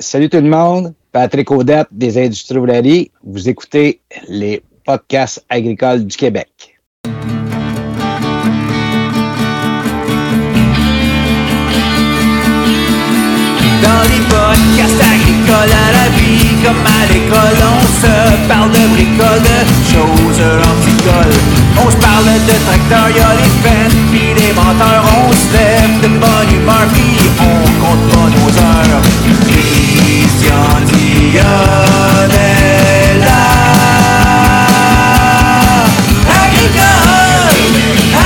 Salut tout le monde, Patrick Audette des Industries Oularie. Vous écoutez les podcasts agricoles du Québec. Dans les podcasts agricoles à la vie, comme à l'école, on se parle de bricoles, de choses anticoles. On se parle de tracteurs, y'a les fans, pis les menteurs, on se lève de bonne humeur, pis on compte pas nos heures. Christian Dion est là. Agricole,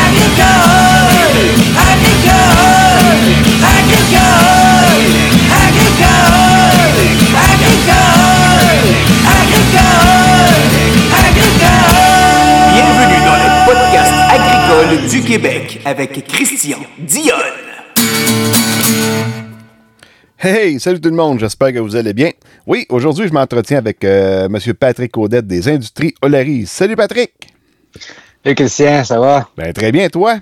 agricole, agricole, agricole, agricole, agricole, agricole. Bienvenue dans le podcast agricole du Québec avec Christian Dionne. Hey, salut tout le monde, j'espère que vous allez bien. Oui, aujourd'hui, je m'entretiens avec euh, M. Patrick Audette des Industries Olaris. Salut Patrick! Salut Christian, ça va? Ben, très bien, toi?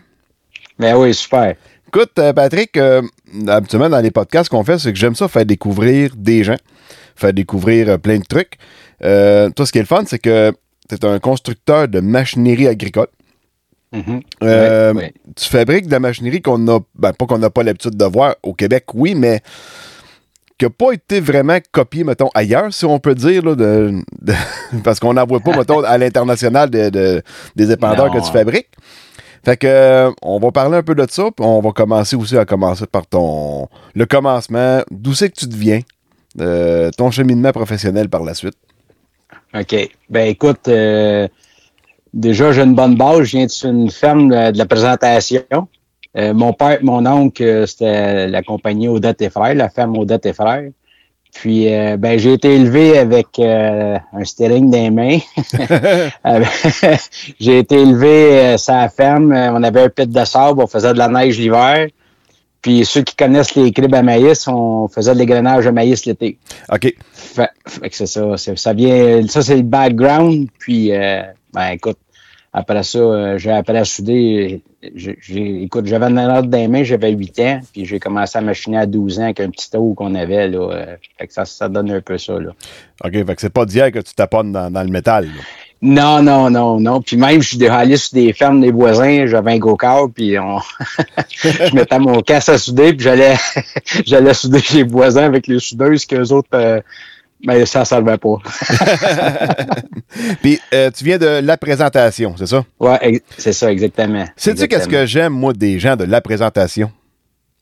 Ben oui, super. Écoute, euh, Patrick, euh, habituellement, dans les podcasts qu'on fait, c'est que j'aime ça faire découvrir des gens, faire découvrir plein de trucs. Toi, ce qui est le fun, c'est que tu es un constructeur de machinerie agricole. Euh, ouais. Tu fabriques de la machinerie qu'on a, ben, pas qu'on n'a pas l'habitude de voir au Québec, oui, mais qui n'a pas été vraiment copié, mettons, ailleurs, si on peut dire, là, de, de- parce qu'on n'en voit pas, mettons, à l'international de- de- des épandeurs Non. que tu fabriques. Fait que, euh, on va parler un peu de ça, puis on va commencer aussi à commencer par ton, le commencement, d'où c'est que tu deviens, euh, ton cheminement professionnel par la suite? OK. Ben écoute, euh, déjà, j'ai une bonne base. Je viens d'une ferme de la présentation. Euh, mon père, mon oncle, euh, c'était la compagnie Odette et Frères, la ferme Odette et Frères. Puis, euh, ben, j'ai été élevé avec euh, un steering les mains. J'ai été élevé sur la ferme. On avait un pit de sable, on faisait de la neige l'hiver. Puis, ceux qui connaissent les cribs à maïs, on faisait de l'égrenage de maïs l'été. OK. Fait, fait que c'est ça. ça vient, ça, c'est le background. Puis, ben, écoute, après ça, j'ai appris à souder. J'ai, écoute, j'avais une ordre dans les mains, j'avais 8 ans. Puis, j'ai commencé à machiner à 12 ans avec un petit taux qu'on avait. Là, euh, fait que ça, ça donne un peu ça. Là. OK, fait que c'est pas d'hier que tu taponnes dans, dans le métal. là. Non, non, non, non. Puis même, je suis allé sur des fermes des voisins, j'avais un go-kart, puis on... je mettais mon casse à souder, puis j'allais j'allais souder chez les voisins avec les soudeuses qu'eux autres, euh, ben, ça ne servait pas. Puis, euh, tu viens de la présentation, c'est ça? Ex- c'est ça, exactement. Sais-tu qu'est-ce que j'aime, moi, des gens de la présentation?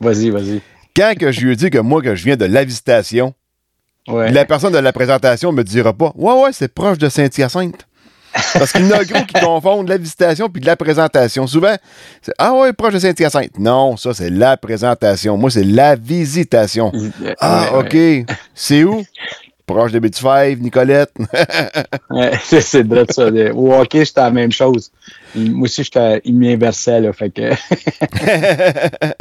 Vas-y, vas-y. Quand que je lui dis que moi, que je viens de la visitation, Ouais. la personne de la présentation me dira pas Ouais, ouais, c'est proche de Saint-Hyacinthe. Parce qu'il y en a gros qui confondent la visitation puis de la présentation. Souvent, c'est Ah ouais, proche de Saint-Hyacinthe. Non, ça, c'est la présentation. Moi, c'est la visitation. Ah, OK. C'est où? Proche de Betty Five, Nicolette. ouais. c'est vrai de ça. de- Au hockey, c'était la même chose. Moi aussi, j'étais- il m'inversait, là. Fait que.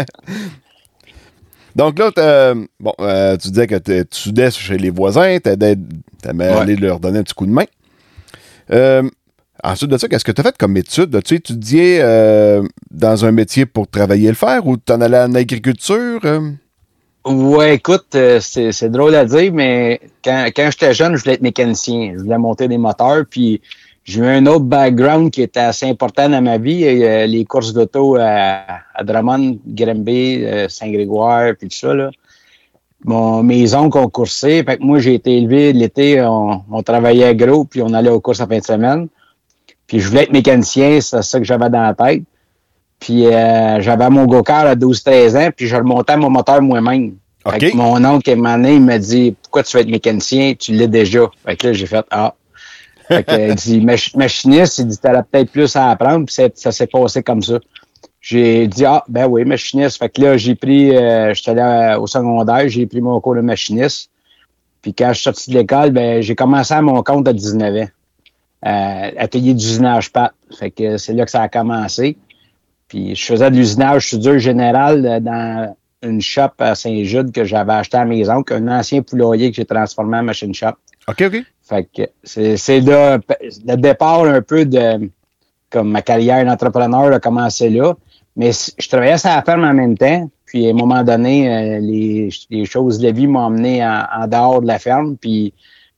Donc là, bon, euh, tu disais que tu soudais chez les voisins, t'aimais t'aimais Ouais. aller leur donner un petit coup de main. Euh, ensuite de ça, qu'est-ce que tu as fait comme étude? As-tu étudié euh, dans un métier pour travailler le fer ou t'en allais en agriculture? Ouais, écoute, euh, c'est c'est drôle à dire, mais quand, quand j'étais jeune, je voulais être mécanicien. Je voulais monter des moteurs, puis j'ai eu un autre background qui était assez important dans ma vie. euh, les courses d'auto à, à Drummond, Granby, euh, Saint-Grégoire, puis tout ça. Là. Mon, mes oncles ont coursé. Fait que moi, j'ai été élevé l'été, on, on travaillait gros, puis on allait aux courses en fin de semaine. Puis je voulais être mécanicien, c'est ça que j'avais dans la tête. Puis euh, j'avais mon go-kart à 12-13 ans, puis je remontais mon moteur moi-même. Fait OK. que mon oncle, à un moment donné, il m'a dit Pourquoi tu veux être mécanicien? Tu l'es déjà. Fait que là, j'ai fait Ah. Fait que, il dit Mach- Machiniste, il dit T'aurais peut-être plus à apprendre, puis ça s'est passé comme ça. J'ai dit Ah, ben oui, machiniste. Fait que là, j'ai pris, euh, j'étais allé au secondaire, j'ai pris mon cours de machiniste. Puis quand je suis sorti de l'école, ben, j'ai commencé à mon compte à 19 ans. Euh, atelier d'usinage pâte. Fait que c'est là que ça a commencé. Puis je faisais de l'usinage soudure général euh, dans une shop à Saint-Jude que j'avais acheté à la maison, un ancien poulailler que j'ai transformé en machine shop. OK, OK. Fait que c'est c'est le, le départ un peu de comme ma carrière d'entrepreneur a commencé là. Mais je travaillais sur la ferme en même temps. Puis à un moment donné, euh, les, les choses de la vie m'ont emmené en, en dehors de la ferme. Puis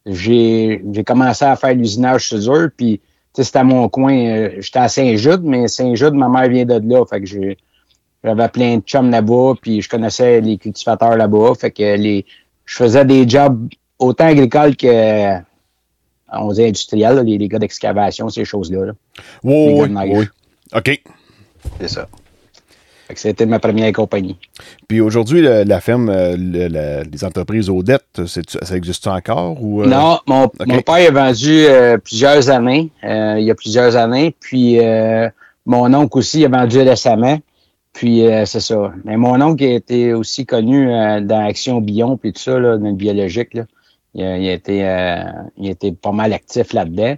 j'ai j'ai commencé à faire l'usinage soudure. Puis c'était à mon coin. euh, J'étais à Saint-Jude, mais Saint-Jude, ma mère vient de là. Fait que j'ai j'avais plein de chums là-bas, puis je connaissais les cultivateurs là-bas. Fait que les, je faisais des jobs autant agricoles que, on dit industriels, les, les gars d'excavation, ces choses-là. là. Oui, oui. OK. C'est ça. Fait que c'était ma première compagnie. Puis aujourd'hui, la ferme, euh, le- la- les entreprises aux dettes, ça existe encore? Ou, euh, Non, mon, père a vendu euh, plusieurs années, euh, il y a plusieurs années, puis mon oncle aussi a vendu récemment, puis c'est ça. Mais mon oncle a été aussi connu dans Action Bion, puis tout ça, là, dans le biologique, là. Il, a, il a été, il a été pas mal actif là-dedans.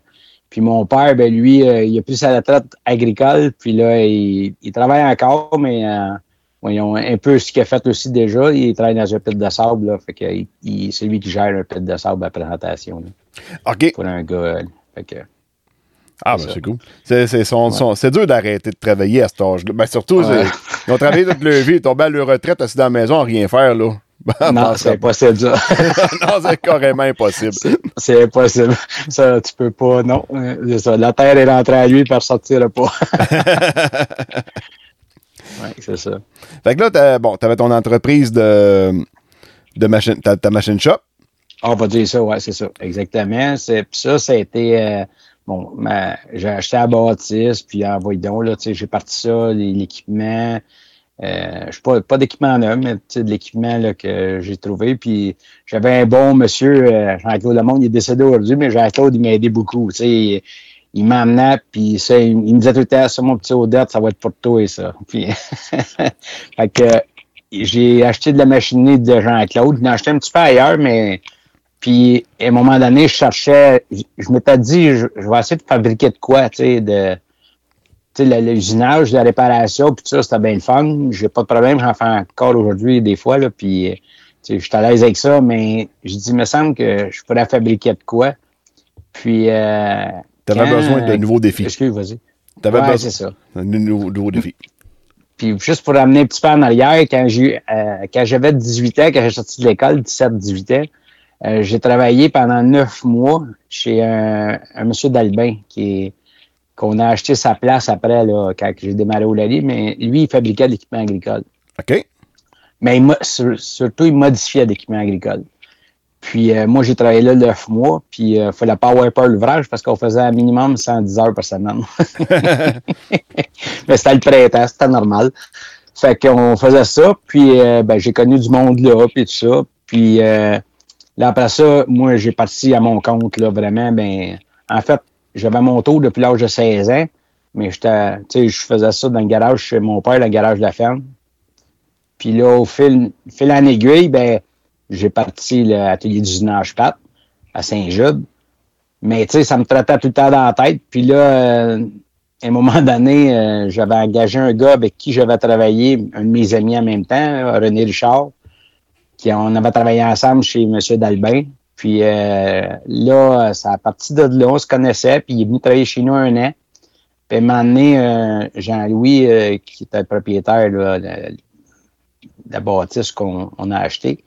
Puis mon père, ben lui, euh, il a pris sa retraite agricole, puis là, il, il travaille encore, mais euh, voyons, un peu ce qu'il a fait aussi déjà. Il travaille dans un pit de sable, là, fait que c'est lui qui gère un pit de sable à présentation. là OK. pour un gars. euh, Fait que, Ah, ben c'est cool. C'est, dur d'arrêter de travailler à cet âge-là. Ben, surtout, Ouais. ils ont travaillé toute leur vie, ils tombent à leur retraite assis dans la maison à rien faire, là. Non, c'est impossible, ça. non, c'est carrément impossible. c'est impossible. Ça, tu peux pas, non. Ça. La terre est rentrée à lui, puis elle ressortira pas. oui, c'est ça. Fait que là, t'as- bon, t'avais ton entreprise de, de machine, ta, ta machine shop. On va dire ça, ouais, c'est ça. Exactement. Puis ça, ça a été. euh, bon, j'ai acheté la bâtisse, puis là, tu sais, j'ai parti ça, l'équipement. Euh, je pas, pas d'équipement neuf, mais tu sais, de l'équipement que j'ai trouvé. Puis j'avais un bon monsieur, euh, Jean-Claude Lemonde, il est décédé aujourd'hui, mais Jean-Claude, il m'a aidé beaucoup. Il, il m'emmenait, puis ça, il, me disait tout le temps, ça, mon petit Odette, ça va être pour toi et ça. Puis, fait que j'ai acheté de la machinerie de Jean-Claude. J'en ai acheté un petit peu ailleurs, mais puis à un moment donné, je cherchais, je, m'étais dit, je, je vais essayer de fabriquer de quoi, tu sais, de l'usinage, la réparation, puis tout ça, c'était bien le fun. J'ai pas de problème, j'en fais encore aujourd'hui des fois, là, puis euh, je suis à l'aise avec ça, mais je dis, il me semble que je pourrais fabriquer de quoi. Puis euh, T'avais besoin de nouveaux défis. Excuse, vas-y. T'avais Ouais, besoin ça. de nouveaux, nouveaux défis. Puis juste pour amener un petit peu en arrière, quand j'ai euh, quand j'avais 18 ans, quand j'ai sorti de l'école, 17-18 ans, euh, j'ai travaillé pendant neuf mois chez un, un monsieur d'Albin qui est qu'on a acheté sa place après là, quand j'ai démarré au Lali, mais lui, il fabriquait de l'équipement agricole. OK? Mais il surtout, il modifiait l'équipement agricole. Puis euh, moi, j'ai travaillé là neuf mois, puis il fallait pas avoir peur l'ouvrage parce qu'on faisait un minimum 110 heures par semaine. Mais c'était le printemps, c'était normal. Fait qu'on faisait ça, puis euh, ben, j'ai connu du monde là, puis tout ça. Puis euh, là, après ça, moi, j'ai parti à mon compte, là, vraiment, ben, en fait, j'avais mon tour depuis l'âge de 16 ans, mais j'étais, je faisais ça dans le garage chez mon père, le garage de la ferme. Puis là, au fil, fil en aiguille, ben, j'ai parti l'atelier d'usinage PAT à Saint-Jude. Mais tu sais, ça me traitait tout le temps dans la tête. Puis là, euh, à un moment donné, euh, j'avais engagé un gars avec qui j'avais travaillé, un de mes amis en même temps, René Richard, qui on avait travaillé ensemble chez M. Dalbin. Puis euh, là, ça a parti de là, on se connaissait, puis il est venu travailler chez nous un an. Puis à un moment euh, Jean-Louis, euh, qui était le propriétaire là, de, la bâtisse qu'on on a acheté,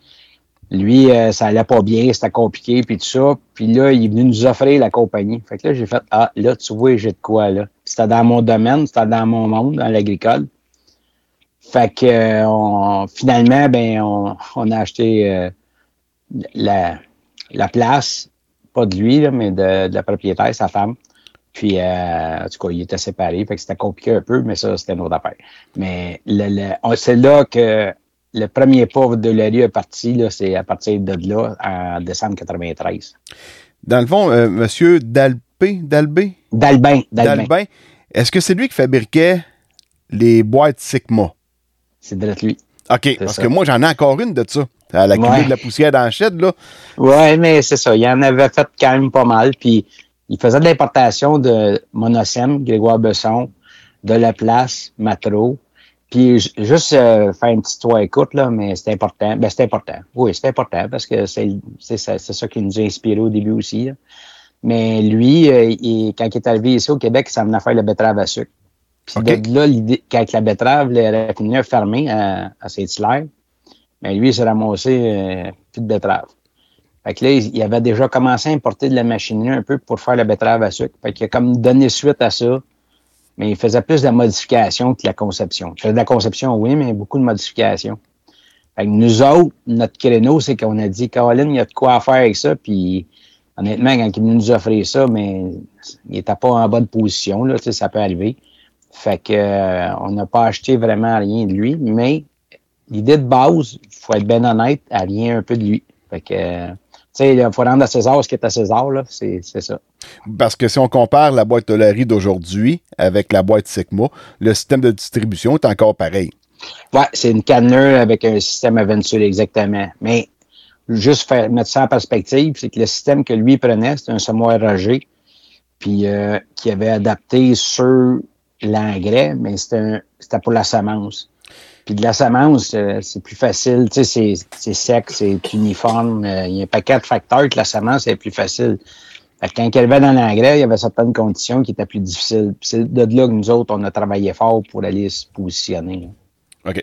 lui, ça allait pas bien, c'était compliqué, puis tout ça. Puis là, il est venu nous offrir la compagnie. Fait que là, j'ai fait, ah, là, tu vois, j'ai de quoi, là. C'était dans mon domaine, c'était dans mon monde, dans l'agricole. Fait que finalement, ben, on, a acheté la, la place, pas de lui, là, mais de, de la propriétaire, sa femme. Puis, euh, en tout cas, il était séparé, fait que c'était compliqué un peu, mais ça, c'était une autre affaire. Mais c'est là que le premier pas de la rue est parti, c'est à partir de là, en décembre 93. Dans le fond, euh, monsieur Dalpé, Dalbé, D'Albin, d'Albin. Dalbin, est-ce que c'est lui qui fabriquait les boîtes Sigma? C'est de lui. OK, parce ça. que moi, j'en ai encore une de ça. À la Ouais. de la poussière dans shed, là. Ouais, mais c'est ça. Il en avait fait quand même pas mal. Puis il faisait de l'importation de Monocème, Grégoire Besson, de La Place, Matro. Puis ju- juste euh, faire une petite toile écoute, là, mais c'est important. Ben, c'est important. Oui, c'est important parce que c'est ça, ça qui nous a inspiré au début aussi. là. Mais lui, euh, il- quand il est arrivé ici au Québec, il s'en venait faire le betterave à sucre. Puis de là, l'idée qu'avec la betterave, le raffinerie a fermé à, à Saint-Hilaire, mais lui, il s'est ramassé euh, plus de betterave. Fait que là, il avait déjà commencé à importer de la machinerie un peu pour faire la betterave à sucre. Fait qu'il a comme donné suite à ça, mais il faisait plus de la modification que de la conception. Il faisait de la conception, oui, mais beaucoup de modifications. Fait que nous autres, notre créneau, c'est qu'on a dit, Caroline, il y a de quoi faire avec ça, puis honnêtement, quand il est venu nous offrir ça, mais il n'était pas en bonne position, là, ça peut arriver. Fait que euh, on n'a pas acheté vraiment rien de lui, mais l'idée de base, il faut être bien honnête, elle vient un peu de lui. Fait que, tu sais, il faut rendre à César ce qui est à César, là, c'est c'est ça. Parce que si on compare la boîte Tolari d'aujourd'hui avec la boîte Sigma, le système de distribution est encore pareil. Ouais, c'est une canneur avec un système à ventule, exactement. Mais juste faire, mettre ça en perspective, c'est que le système que lui prenait, c'était un semoir Roger, puis euh, qui avait adapté sur l'engrais, mais c'était pour la semence. Puis de la semence, euh, c'est plus facile, tu sais, c'est- sec, c'est uniforme. euh, Il y a un paquet de facteurs que la semence est plus facile. Fait que quand il arrivait dans l'engrais, il y avait certaines conditions qui étaient plus difficiles. C'est de là que nous autres, on a travaillé fort pour aller se positionner. OK.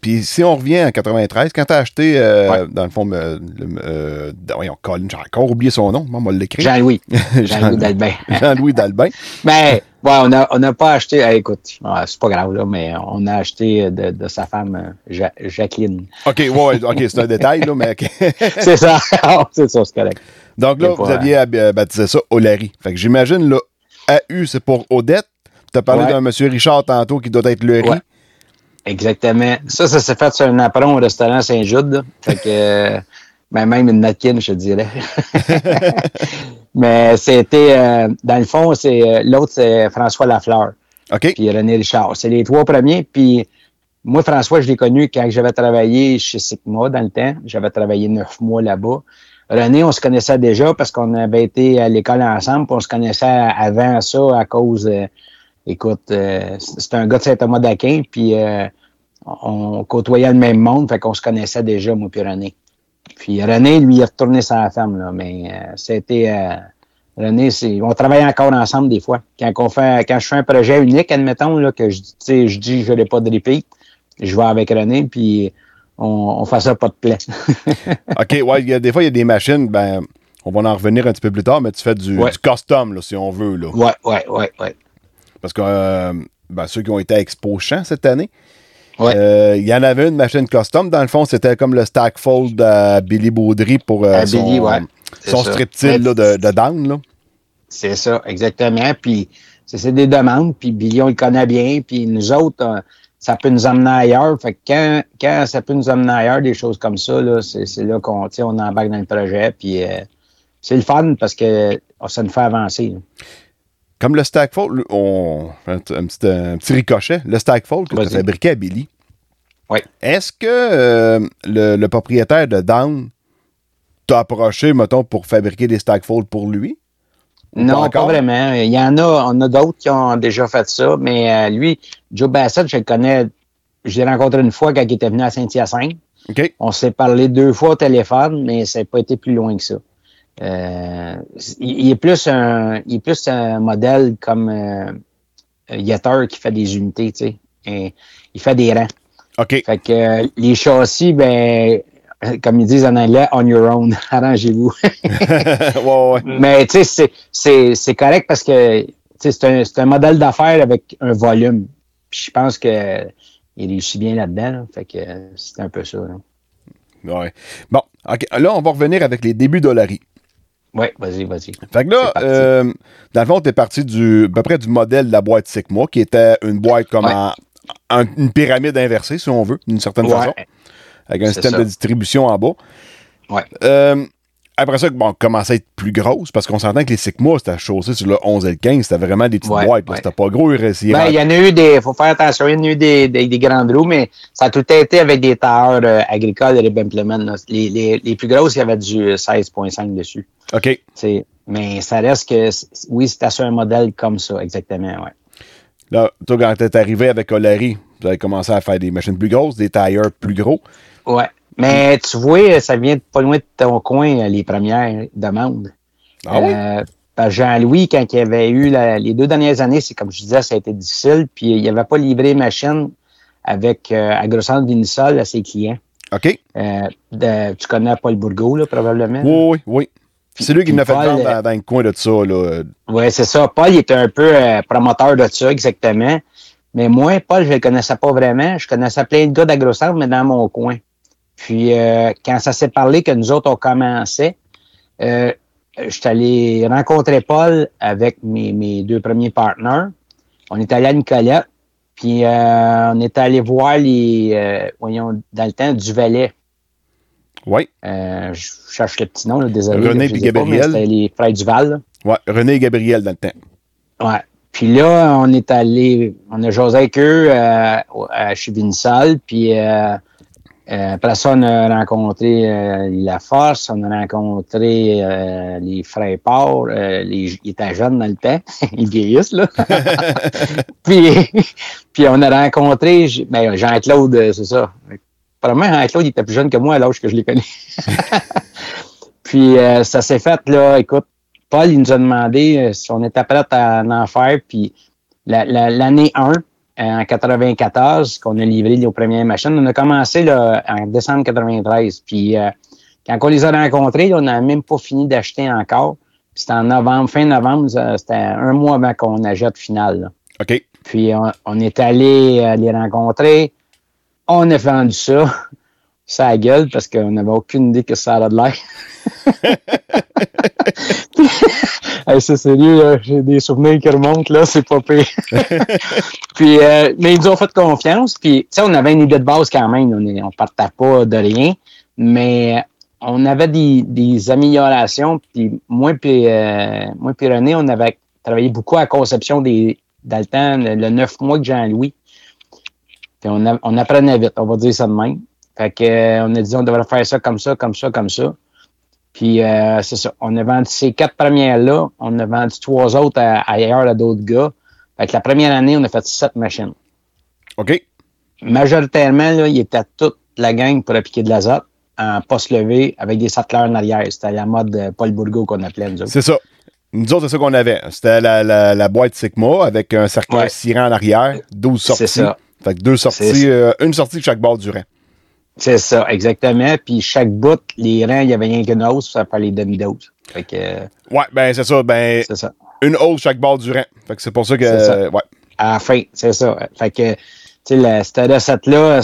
Puis si on revient en 93, quand tu as acheté, euh, Ouais. dans le fond, euh, euh, voyons, Colin, j'ai encore oublié son nom, moi, on va l'écrire. Jean-Louis. Jean- Jean-Louis Dalbin. Jean-Louis Dalbin. Mais, ouais, on n'a on a pas acheté, ah, écoute, c'est pas grave, là, mais on a acheté de, de sa femme, euh, Ja- Jacqueline. OK, ouais, OK, c'est un détail, là, mais OK. c'est ça, Ah, c'est ça, c'est correct. Donc là, pas- vous aviez euh, baptisé ça Olari. Fait que j'imagine, là, AU, c'est pour Odette. Tu as parlé Ouais. d'un monsieur Richard tantôt qui doit être le riz. Exactement. Ça, ça s'est fait sur un apron au restaurant Saint-Jude. Fait que, ben, même une napkin, je dirais. Mais c'était, euh, dans le fond, c'est euh, l'autre, c'est François Lafleur. OK. puis René Richard. C'est les trois premiers. Puis moi, François, je l'ai connu quand j'avais travaillé chez Sigma dans le temps. J'avais travaillé neuf mois là-bas. René, on se connaissait déjà parce qu'on avait été à l'école ensemble, puis on se connaissait avant ça à cause, euh, écoute, euh, c'est un gars de Saint-Thomas d'Aquin, puis euh, on côtoyait le même monde, fait qu'on se connaissait déjà, moi puis René. Puis René, lui, il est retourné sa femme, là, mais euh, c'était... euh, René, c'est, on travaille encore ensemble des fois. Quand, on fait, quand je fais un projet unique, admettons, là, que je, je dis je n'ai pas de repeat, je vais avec René, puis on, on fait ça pas de plaie. OK, ouais, il y a, des fois, il y a des machines, ben, on va en revenir un petit peu plus tard, mais tu fais du, Ouais. du custom, là, si on veut, là. ouais, ouais, ouais, ouais. Parce que euh, ben, ceux qui ont été à Expo Champ cette année, Ouais. euh, il y en avait une machine custom. Dans le fond, c'était comme le stack fold à Billy Baudry pour euh, son, Billy, ouais. Son de, de down. C'est ça, exactement. Puis c'est des demandes, puis Billy, on le connaît bien, puis nous autres, euh, ça peut nous emmener ailleurs. Fait que quand, quand ça peut nous emmener ailleurs, des choses comme ça, c'est là qu'on on embarque dans le projet, puis euh, c'est le fun parce que oh, ça nous fait avancer. là. Comme le stack fold, on, un, un petit, un petit ricochet, le stack fold que tu as fabriqué à Billy. Oui. Est-ce que euh, le, le propriétaire de Down t'a approché, mettons, pour fabriquer des stack fold pour lui? Non, pas, vraiment. Il y en a, on a d'autres qui ont déjà fait ça, mais euh, lui, Joe Bassett, je le connais, je l'ai rencontré une fois quand il était venu à Saint-Hyacinthe. OK. On s'est parlé deux fois au téléphone, mais ça n'a pas été plus loin que ça. Euh, il, il est plus un, il est plus un modèle comme euh, Yetter qui fait des unités, tu sais. Et il fait des rangs. OK. Fait que euh, les châssis, ben, euh, comme ils disent en anglais, on your own, arrangez-vous. ouais, ouais. Mais tu sais, c'est- c'est c'est correct parce que tu sais, c'est un, c'est un modèle d'affaires avec un volume. Puis je pense que il réussit bien là-dedans. là. Fait que euh, c'est un peu ça. là. Ouais. Bon, OK. Là, on va revenir avec les débuts d'Olari. Ouais, vas-y, vas-y. Fait que là, euh, dans le fond, t'es parti du, à peu près du modèle de la boîte Sigma, qui était une boîte comme Ouais. en, en- une pyramide inversée, si on veut, d'une certaine Ouais. façon, avec un système ça. de distribution en bas. Ouais. Euh, après ça, bon, commençait à être plus grosse, parce qu'on s'entend que les Sigma, c'était chaussé sur le 11 et le 15, c'était vraiment des petites Ouais, boîtes, ouais. c'était pas gros, il Ben, il y en a eu des. faut faire attention, il y en a eu des, des, des grandes roues, mais ça a tout été avec des tailleurs euh, agricoles et des implements. là. Les, les, les plus grosses, il y avait du 16.5 dessus. OK. C'est- Mais ça reste que, oui, c'était sur un modèle comme ça, exactement, ouais. Là, toi, quand t'es arrivé avec Olari, vous avez commencé à faire des machines plus grosses, des tailleurs plus gros. Ouais. Mais tu vois, ça vient de pas loin de ton coin, les premières demandes. Ah oui? Euh, Parce que Jean-Louis, quand il avait eu la- les deux dernières années, c'est comme je disais, ça a été difficile. Puis il n'avait pas livré machine avec euh, Agrocentre Vinisol à ses clients. OK. Euh, de- tu connais Paul Bourgault, là, probablement? Oui, oui, oui. C'est lui qui puis m'a fait vendre euh, dans, dans le coin de ça. Là. Oui, c'est ça. Paul il était un peu euh, promoteur de ça, exactement. Mais moi, Paul, je le connaissais pas vraiment. Je connaissais plein de gars d'AgroCentre, mais dans mon coin. Puis, euh, quand ça s'est parlé que nous autres, on commençait, euh, je suis allé rencontrer Paul avec mes, mes deux premiers partenaires. On est allé à Nicolette, puis euh, on est allé voir les, euh, voyons, dans le temps, du Valais. Oui. Euh, je cherche le petit nom, là, désolé. René mais Gabriel. C'était les frères Duval. Ouais. René et Gabriel dans le temps. Ouais. Puis là, on est allé, on a jasé avec eux euh, à chez Vinsal, puis euh, euh, après ça, on a rencontré euh, La Force, on a rencontré euh, les frères Port, euh, les, ils étaient jeunes dans le temps, ils vieillissent, là. puis, puis on a rencontré ben, Jean-Claude, euh, c'est ça. Probablement, Jean-Claude, il était plus jeune que moi à l'âge que je les connais. puis euh, ça s'est fait, là, écoute, Paul, il nous a demandé euh, si on était prêt à en faire. Puis la- la- l'année 1, euh, en 94, qu'on a livré nos premières machines, on a commencé là, en décembre 93. Puis euh, quand on les a rencontrés, là, on n'a même pas fini d'acheter encore. Puis C'était en novembre, fin novembre, c'était un mois avant qu'on achète final. là. OK. Puis on, on est allé les rencontrer. On a vendu ça. Ça a gueule parce qu'on n'avait aucune idée que ça allait de l'air. Hey, c'est sérieux, j'ai des souvenirs qui remontent, là, c'est pas pire. puis, euh, mais ils nous ont fait confiance, puis, tu sais, on avait une idée de base quand même, on, on partait pas de rien, mais on avait des, des améliorations, puis moi puis, euh, moi puis René, on avait travaillé beaucoup à la conception des, dans le temps, le, le neuf mois que Jean-Louis. Puis on, a- on apprenait vite, on va dire ça de même. Fait que, euh, on a dit on devrait faire ça comme ça, comme ça, comme ça. Puis euh, c'est ça. On a vendu ces quatre premières-là. On a vendu trois autres à- ailleurs à d'autres gars. Fait que la première année, on a fait sept machines. OK. Majoritairement, là, il était toute la gang pour appliquer de l'azote en poste levé avec des satteleurs en arrière. C'était la mode euh, Paul Bourgault qu'on appelait, nous autres. C'est ça. Nous autres, c'est ça qu'on avait. C'était la, la, la boîte Sigma avec un cercueil Ouais. cirant en arrière, 12 sorties. C'est ça. Fait que deux sorties, euh, une sortie de chaque bord du rang. C'est ça, exactement. Puis chaque bout, les rangs, il y avait rien qu'une hausse, ça fait les demi-doses. Fait que euh, Ouais, ben c'est ça. Ben, c'est ça. une hausse chaque bord du rang. Fait que c'est pour ça que. Ça. ouais. À la fin, c'est ça. Fait que, tu sais, cette recette-là,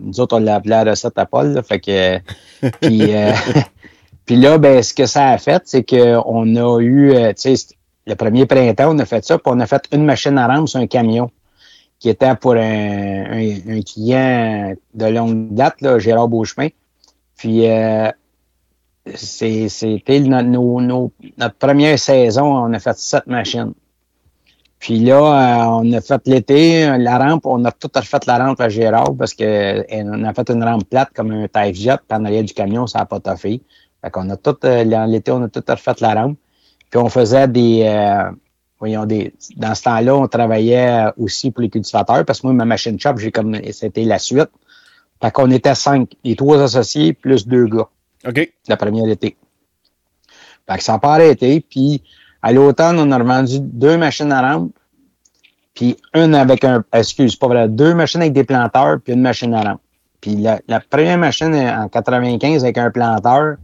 nous autres, on l'appelait la recette à Paul, là. Fait que, puis, euh, puis là, ben, ce que ça a fait, c'est qu'on a eu, euh, tu sais, le premier printemps, on a fait ça, puis on a fait une machine à rampe sur un camion qui était pour un, un, client de longue date, là, Gérard Beauchemin. Puis, euh, c'était notre, notre première saison, on a fait sept machines. Puis là, euh, on a fait l'été, euh, la rampe, on a tout refait la rampe à Gérard parce que on a fait une rampe plate comme un type jet, puis en arrière du camion, ça n'a pas toffé. Fait qu'on a tout, l'été, on a tout refait la rampe. Puis on faisait des, voyons, des, dans ce temps-là, on travaillait aussi pour les cultivateurs parce que moi, ma machine shop, j'ai comme, c'était la suite. Fait qu'on était cinq, les trois associés plus deux gars OK. la première été. Fait que ça n'a pas arrêté. Puis à l'automne, on a revendu deux machines à rampe, puis une avec un. Excuse, pas vrai, deux machines avec des planteurs, puis une machine à rampe. Puis la, la première machine en 95 avec un planteur.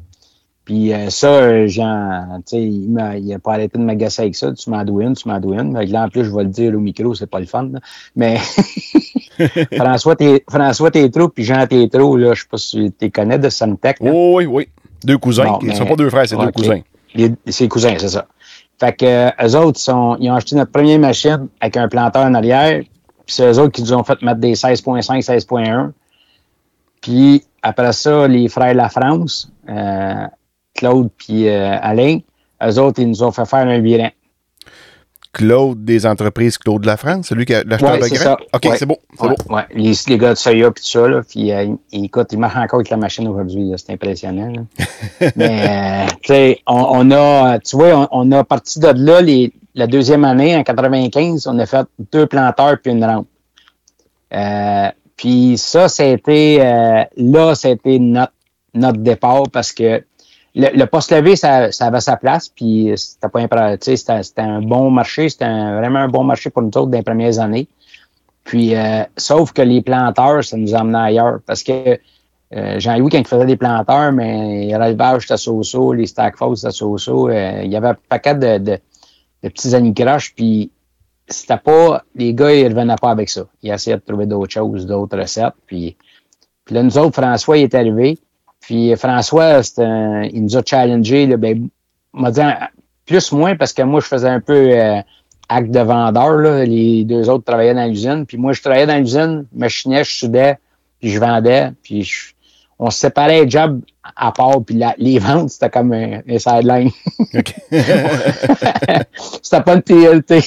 Puis euh, ça, Jean, tu sais, il m'a il a pas arrêté de m'agacer avec ça. Tu m'en dois une, tu m'en dois une. Fait que là, en plus, je vais le dire au micro, c'est pas le fun. là. Mais François, t'es, François Tétro puis Jean Tétro, là, je sais pas si tu connais de Samtec. là. Oh, oui, oui. Deux cousins. Bon, Ils mais- sont pas deux frères, c'est deux cousins. Les- ses cousins, c'est ça. Fait que euh, eux autres, ils, sont, ils ont acheté notre première machine avec un planteur en arrière. Puis c'est eux autres qui nous ont fait mettre des 16.5, 16.1. Puis après ça, les frères La France, euh, Claude puis euh, Alain, eux autres, ils nous ont fait faire un bilan. Claude des entreprises Claude Lafrance, celui qui a l'acheteur Ouais, de ça. OK, Ouais. c'est beau. C'est Ouais, beau. Les, les gars de Soya puis tout ça, là, puis euh, écoute, ils marchent encore avec la machine aujourd'hui, c'est impressionnant. là. Mais, euh, tu sais, on, on a, tu vois, on, on a parti de là, les, la deuxième année, en 95, on a fait deux planteurs puis une rampe. Euh, puis ça, c'était, là, c'était notre, notre départ parce que le, poste levé, ça, avait sa place, puis c'était pas c'était un bon marché, c'était vraiment un bon marché pour nous autres dans les premières années. Puis, euh, sauf que les planteurs, ça nous emmenait ailleurs, parce que euh, Jean-Louis, quand il faisait des planteurs, mais les relevages, c'était so-so, les stack c'était so-so, euh, il y avait un paquet de, de, de petits anicroches, puis c'était pas, les gars, ils revenaient pas avec ça. Ils essayaient de trouver d'autres choses, d'autres recettes, puis, puis là, nous autres, François, il est arrivé, puis François, c'était un- il nous a challengé, là, ben, m'a dit, plus moins, parce que moi, je faisais un peu euh, acte de vendeur, là, les deux autres travaillaient dans l'usine, puis moi, je travaillais dans l'usine, je machinais, je soudais, puis je vendais, puis je- on se séparait les jobs à part, puis la- les ventes, c'était comme un, un sideline. C'était pas le TLT.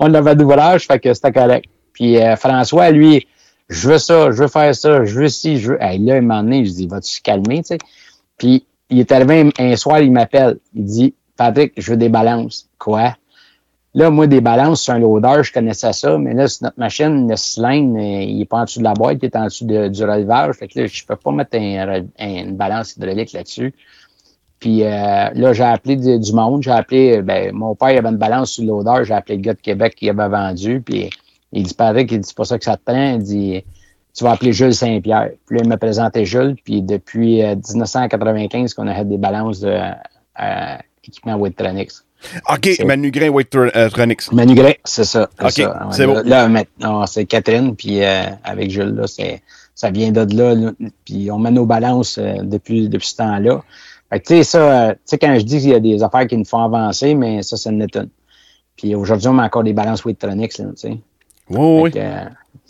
on avait d'ouvrage, fait que c'était correct. Puis euh, François, lui, je veux ça, je veux faire ça, je veux ci, je veux. Hey, là, un moment donné, je dis, vas-tu se calmer, tu sais? Puis il est arrivé un, soir, il m'appelle. Il dit, Patrick, je veux des balances. Quoi? Là, moi, des balances sur un loader, je connaissais ça, mais là, sur notre machine, le cylindre, euh, il est pas en dessous de la boîte, il est en dessous de- du relevage. Fait que là, je peux pas mettre un re- un- une balance hydraulique là-dessus. Puis euh, là, j'ai appelé du, monde. J'ai appelé, ben, mon père, avait une balance sur le loader. J'ai appelé le gars de Québec qui avait vendu. Puis il dit, Patrick, il dit, c'est pas ça que ça te prend. Il dit, tu vas appeler Jules Saint-Pierre. Puis là, il m'a présenté Jules. Puis depuis euh, 1995 qu'on a fait des balances de euh, équipement. OK, Manu Grain Waitronics. Manu c'est ça. Ok, ça. Ouais, c'est beau. Là, maintenant, c'est Catherine, puis euh, avec Jules, là, ça vient de là, là. Puis on met nos balances euh, depuis, depuis ce temps-là. Fait que, tu sais, ça, euh, tu sais, quand je dis qu'il y a des affaires qui nous font avancer, mais ça, c'est une. Puis aujourd'hui, on met encore des balances Witronix, là, tu sais. Oui, oui. Que, euh,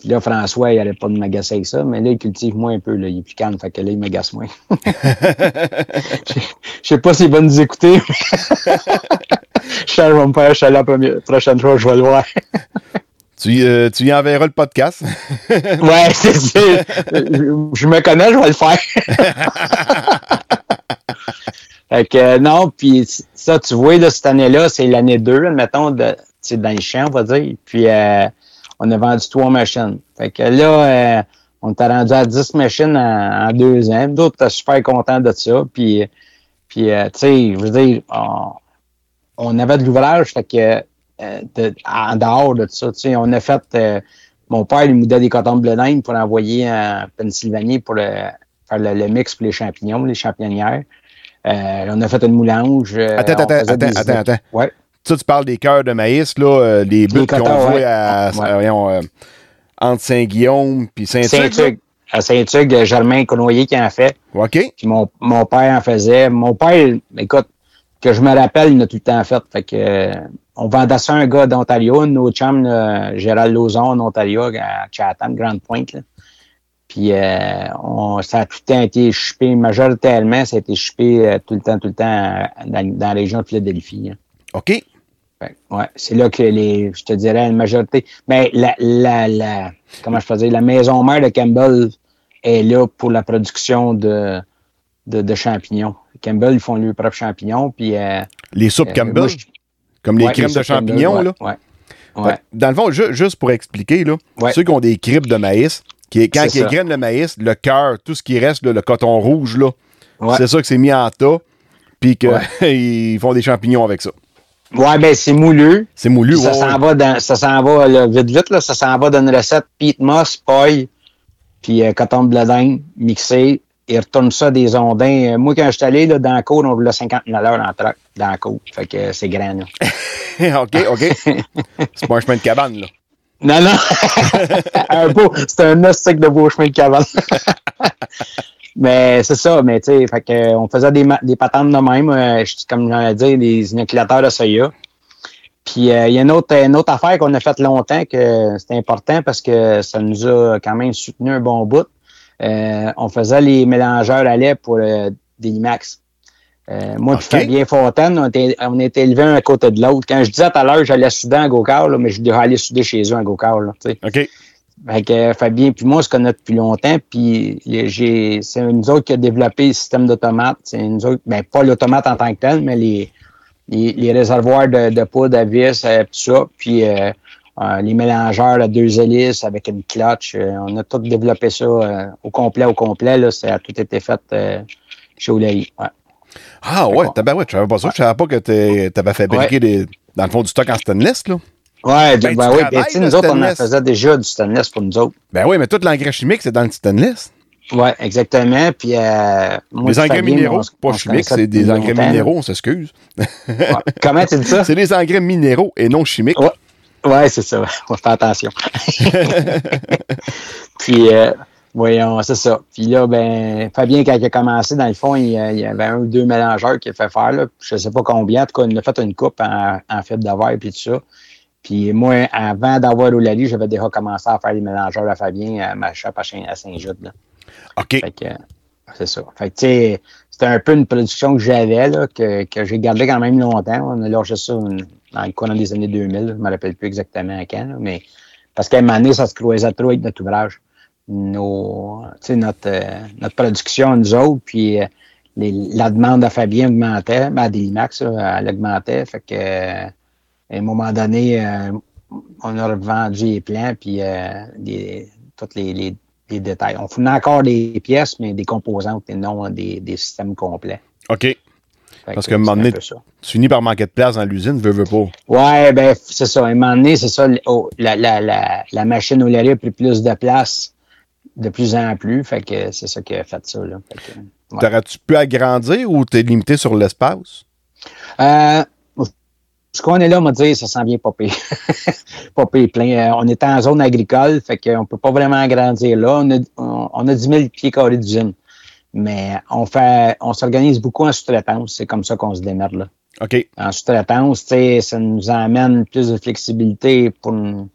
là, François, il n'arrête pas de m'agacer avec ça, mais là, il cultive moins un peu, là. Il est plus calme, fait que là, il m'agace moins. Je je sais pas s'il va nous écouter, Charles va me faire Charles la première, prochaine fois, je vais le voir. Tu, euh, tu y enverras le podcast? Ouais, c'est ça. Je, je me connais, je vais le faire. fait que euh, non, puis ça, tu vois, là, cette année-là, c'est l'année 2, admettons, de, dans les champs, on va dire. Puis euh, on a vendu trois machines. Fait que là, euh, on t'a rendu à 10 machines en, en deux ans. D'autres étaient super contents de ça. Puis, puis euh, tu sais, je veux dire, on, on avait de l'ouvrage, fait que euh, de- en dehors de ça, tu sais, on a fait. euh, mon père, il moudait des cotons de blé d'Inde pour envoyer en Pennsylvanie pour le- faire le, le mix pour les champignons, les champignonnières. Euh, on a fait une moulange. euh, Attends, attends, attends, attends, attends. Ouais. Tu parles des cœurs de maïs, là, euh, les ouais. à, Ouais. euh, entre Saint-Guillaume puis Saint-Hugues. Saint-Hugues. À Saint-Hugues, euh, Germain Cournoyer qui en fait. là. OK. Puis mon, mon père en faisait. Mon père, écoute, que je me rappelle, il en a tout le temps fait. Fait que euh, on vendait ça à un gars d'Ontario, nos chums, Gérald Lauzon, en Ontario, à Chatham, Grande Pointe. Là. Puis euh, on, ça a tout le temps été chipé, majoritairement, ça a été chipé euh, tout le temps, tout le temps euh, dans, dans la région de Philadelphie. hein. OK. Ouais, c'est là que les, je te dirais, la majorité. Mais la, la, la, comment je peux dire, la maison mère de Campbell est là pour la production de, de, de champignons. Campbell, ils font leurs propres champignons, puis. euh, Les soupes euh, Campbell, moi, je- comme les ouais, de Campbell, champignons, là? Ouais. Ouais. Dans le fond, ju- juste pour expliquer, là, ceux qui ont des cribs de maïs, qui, quand ils ça. grainent le maïs, le cœur, tout ce qui reste, là, le coton rouge, là, c'est ça que c'est mis en tas, puis qu'ils font des champignons avec ça. Ouais, ben, c'est moulu. C'est moulu, Puis ça ouais, s'en ouais. va dans, ça s'en va, là, vite, vite, là, ça s'en va dans une recette peat moss, paille, puis euh, coton de bledin mixé. Ils retournent ça des ondins. Euh, Moi, quand je suis allé, là, dans la cour, on voulait 50 000 en truck, dans la cour. Fait que euh, c'est grand, là. OK, OK. c'est pas un chemin de cabane, là. Non, non. un beau, c'est un ostique de beau chemin de cavale. mais c'est ça, mais tu sais, fait que, euh, on faisait des, patentes de même, euh, comme j'en ai dit, des inoculateurs de soya. Puis euh, il y a une autre, une autre affaire qu'on a faite longtemps que c'était important parce que ça nous a quand même soutenu un bon bout. Euh, on faisait les mélangeurs à lait pour euh, des IMAX. Euh, moi Fabien Fontaine, on était, on était élevés un à côté de l'autre. Quand je disais tout à l'heure, j'allais souder en go-kart, là, mais je devais aller souder chez eux tu sais. OK. Fait que euh, Fabien puis moi, on se connaît depuis longtemps, puis j'ai, c'est nous autres qui a développé le système d'automate. C'est nous autres, ben pas l'automate en tant que tel, mais les, les, les réservoirs de, de poudre à vis, euh, tout ça, puis euh, euh, les mélangeurs à deux hélices avec une clutch. on a tout développé ça euh, au complet, au complet. Là, ça a tout été fait euh, chez Olaï. Ouais. Ah ouais, t'as- ouais, je savais pas ça. Je savais pas que t'avais fabriqué des, dans le fond du stock en stainless, là. Ouais, Ben, ben, oui, ben, nous autres, on en faisait déjà du stainless pour nous autres. Ben oui, mais tout l'engrais chimique, c'est dans le stainless. Oui, exactement. Puis, euh, moi, Les engrais minéraux, c'est pas on se chimique, connaissait c'est des engrais longtemps. minéraux, on s'excuse. Ouais. Comment tu dis ça? C'est des engrais minéraux et non chimiques. Ouais. Ouais, c'est ça. On va faire attention. Puis, euh, voyons, c'est ça. Puis là, ben, Fabien, quand il a commencé, dans le fond, il, y il y avait un ou deux mélangeurs qu'il a fait faire. Là. Je ne sais pas combien. En tout cas, il a fait une coupe en, en fibre de verre puis tout ça. Puis moi, avant d'avoir Oulali, j'avais déjà commencé à faire les mélangeurs à Fabien à ma shop à Saint- à Saint-Jude. là. OK. Fait que, euh, c'est ça. Fait que, tu sais, c'était un peu une production que j'avais, là, que, que j'ai gardé quand même longtemps. On a lâché ça dans le courant des années 2000. Je ne me rappelle plus exactement quand, là, mais parce qu'à un moment donné, ça se croisait trop avec notre ouvrage. Nos, notre, euh, notre production, nous autres, puis euh, les- la demande à Fabien augmentait, ben, à Dilimax, là, elle augmentait. Fait que, euh, à un moment donné, on a revendu les plans, puis les, tous les, les, les détails. On fournit encore des pièces, mais des composantes et non des, des systèmes complets. OK. Parce qu'à un moment donné. Tu finis par manquer de place dans l'usine, veux, veux pas. Ouais, ben, c'est ça. À un moment donné, c'est ça. oh, la, la, la, la machine au lait a pris plus de place de plus en plus. Fait que c'est ça qui a fait ça. Là. Fait que, ouais. T'aurais-tu pu agrandir ou t'es limité sur l'espace? Euh, ce qu'on est là, on m'a dit, ça sent bien pas pire. pas pire plein. Euh, on est en zone agricole, fait qu'on peut pas vraiment agrandir là. On a, on, on a 10 000 pieds carrés d'usine. Mais on fait, on s'organise beaucoup en sous-traitance. C'est comme ça qu'on se démerde là. OK. En sous-traitance, ça nous amène plus de flexibilité pour nous-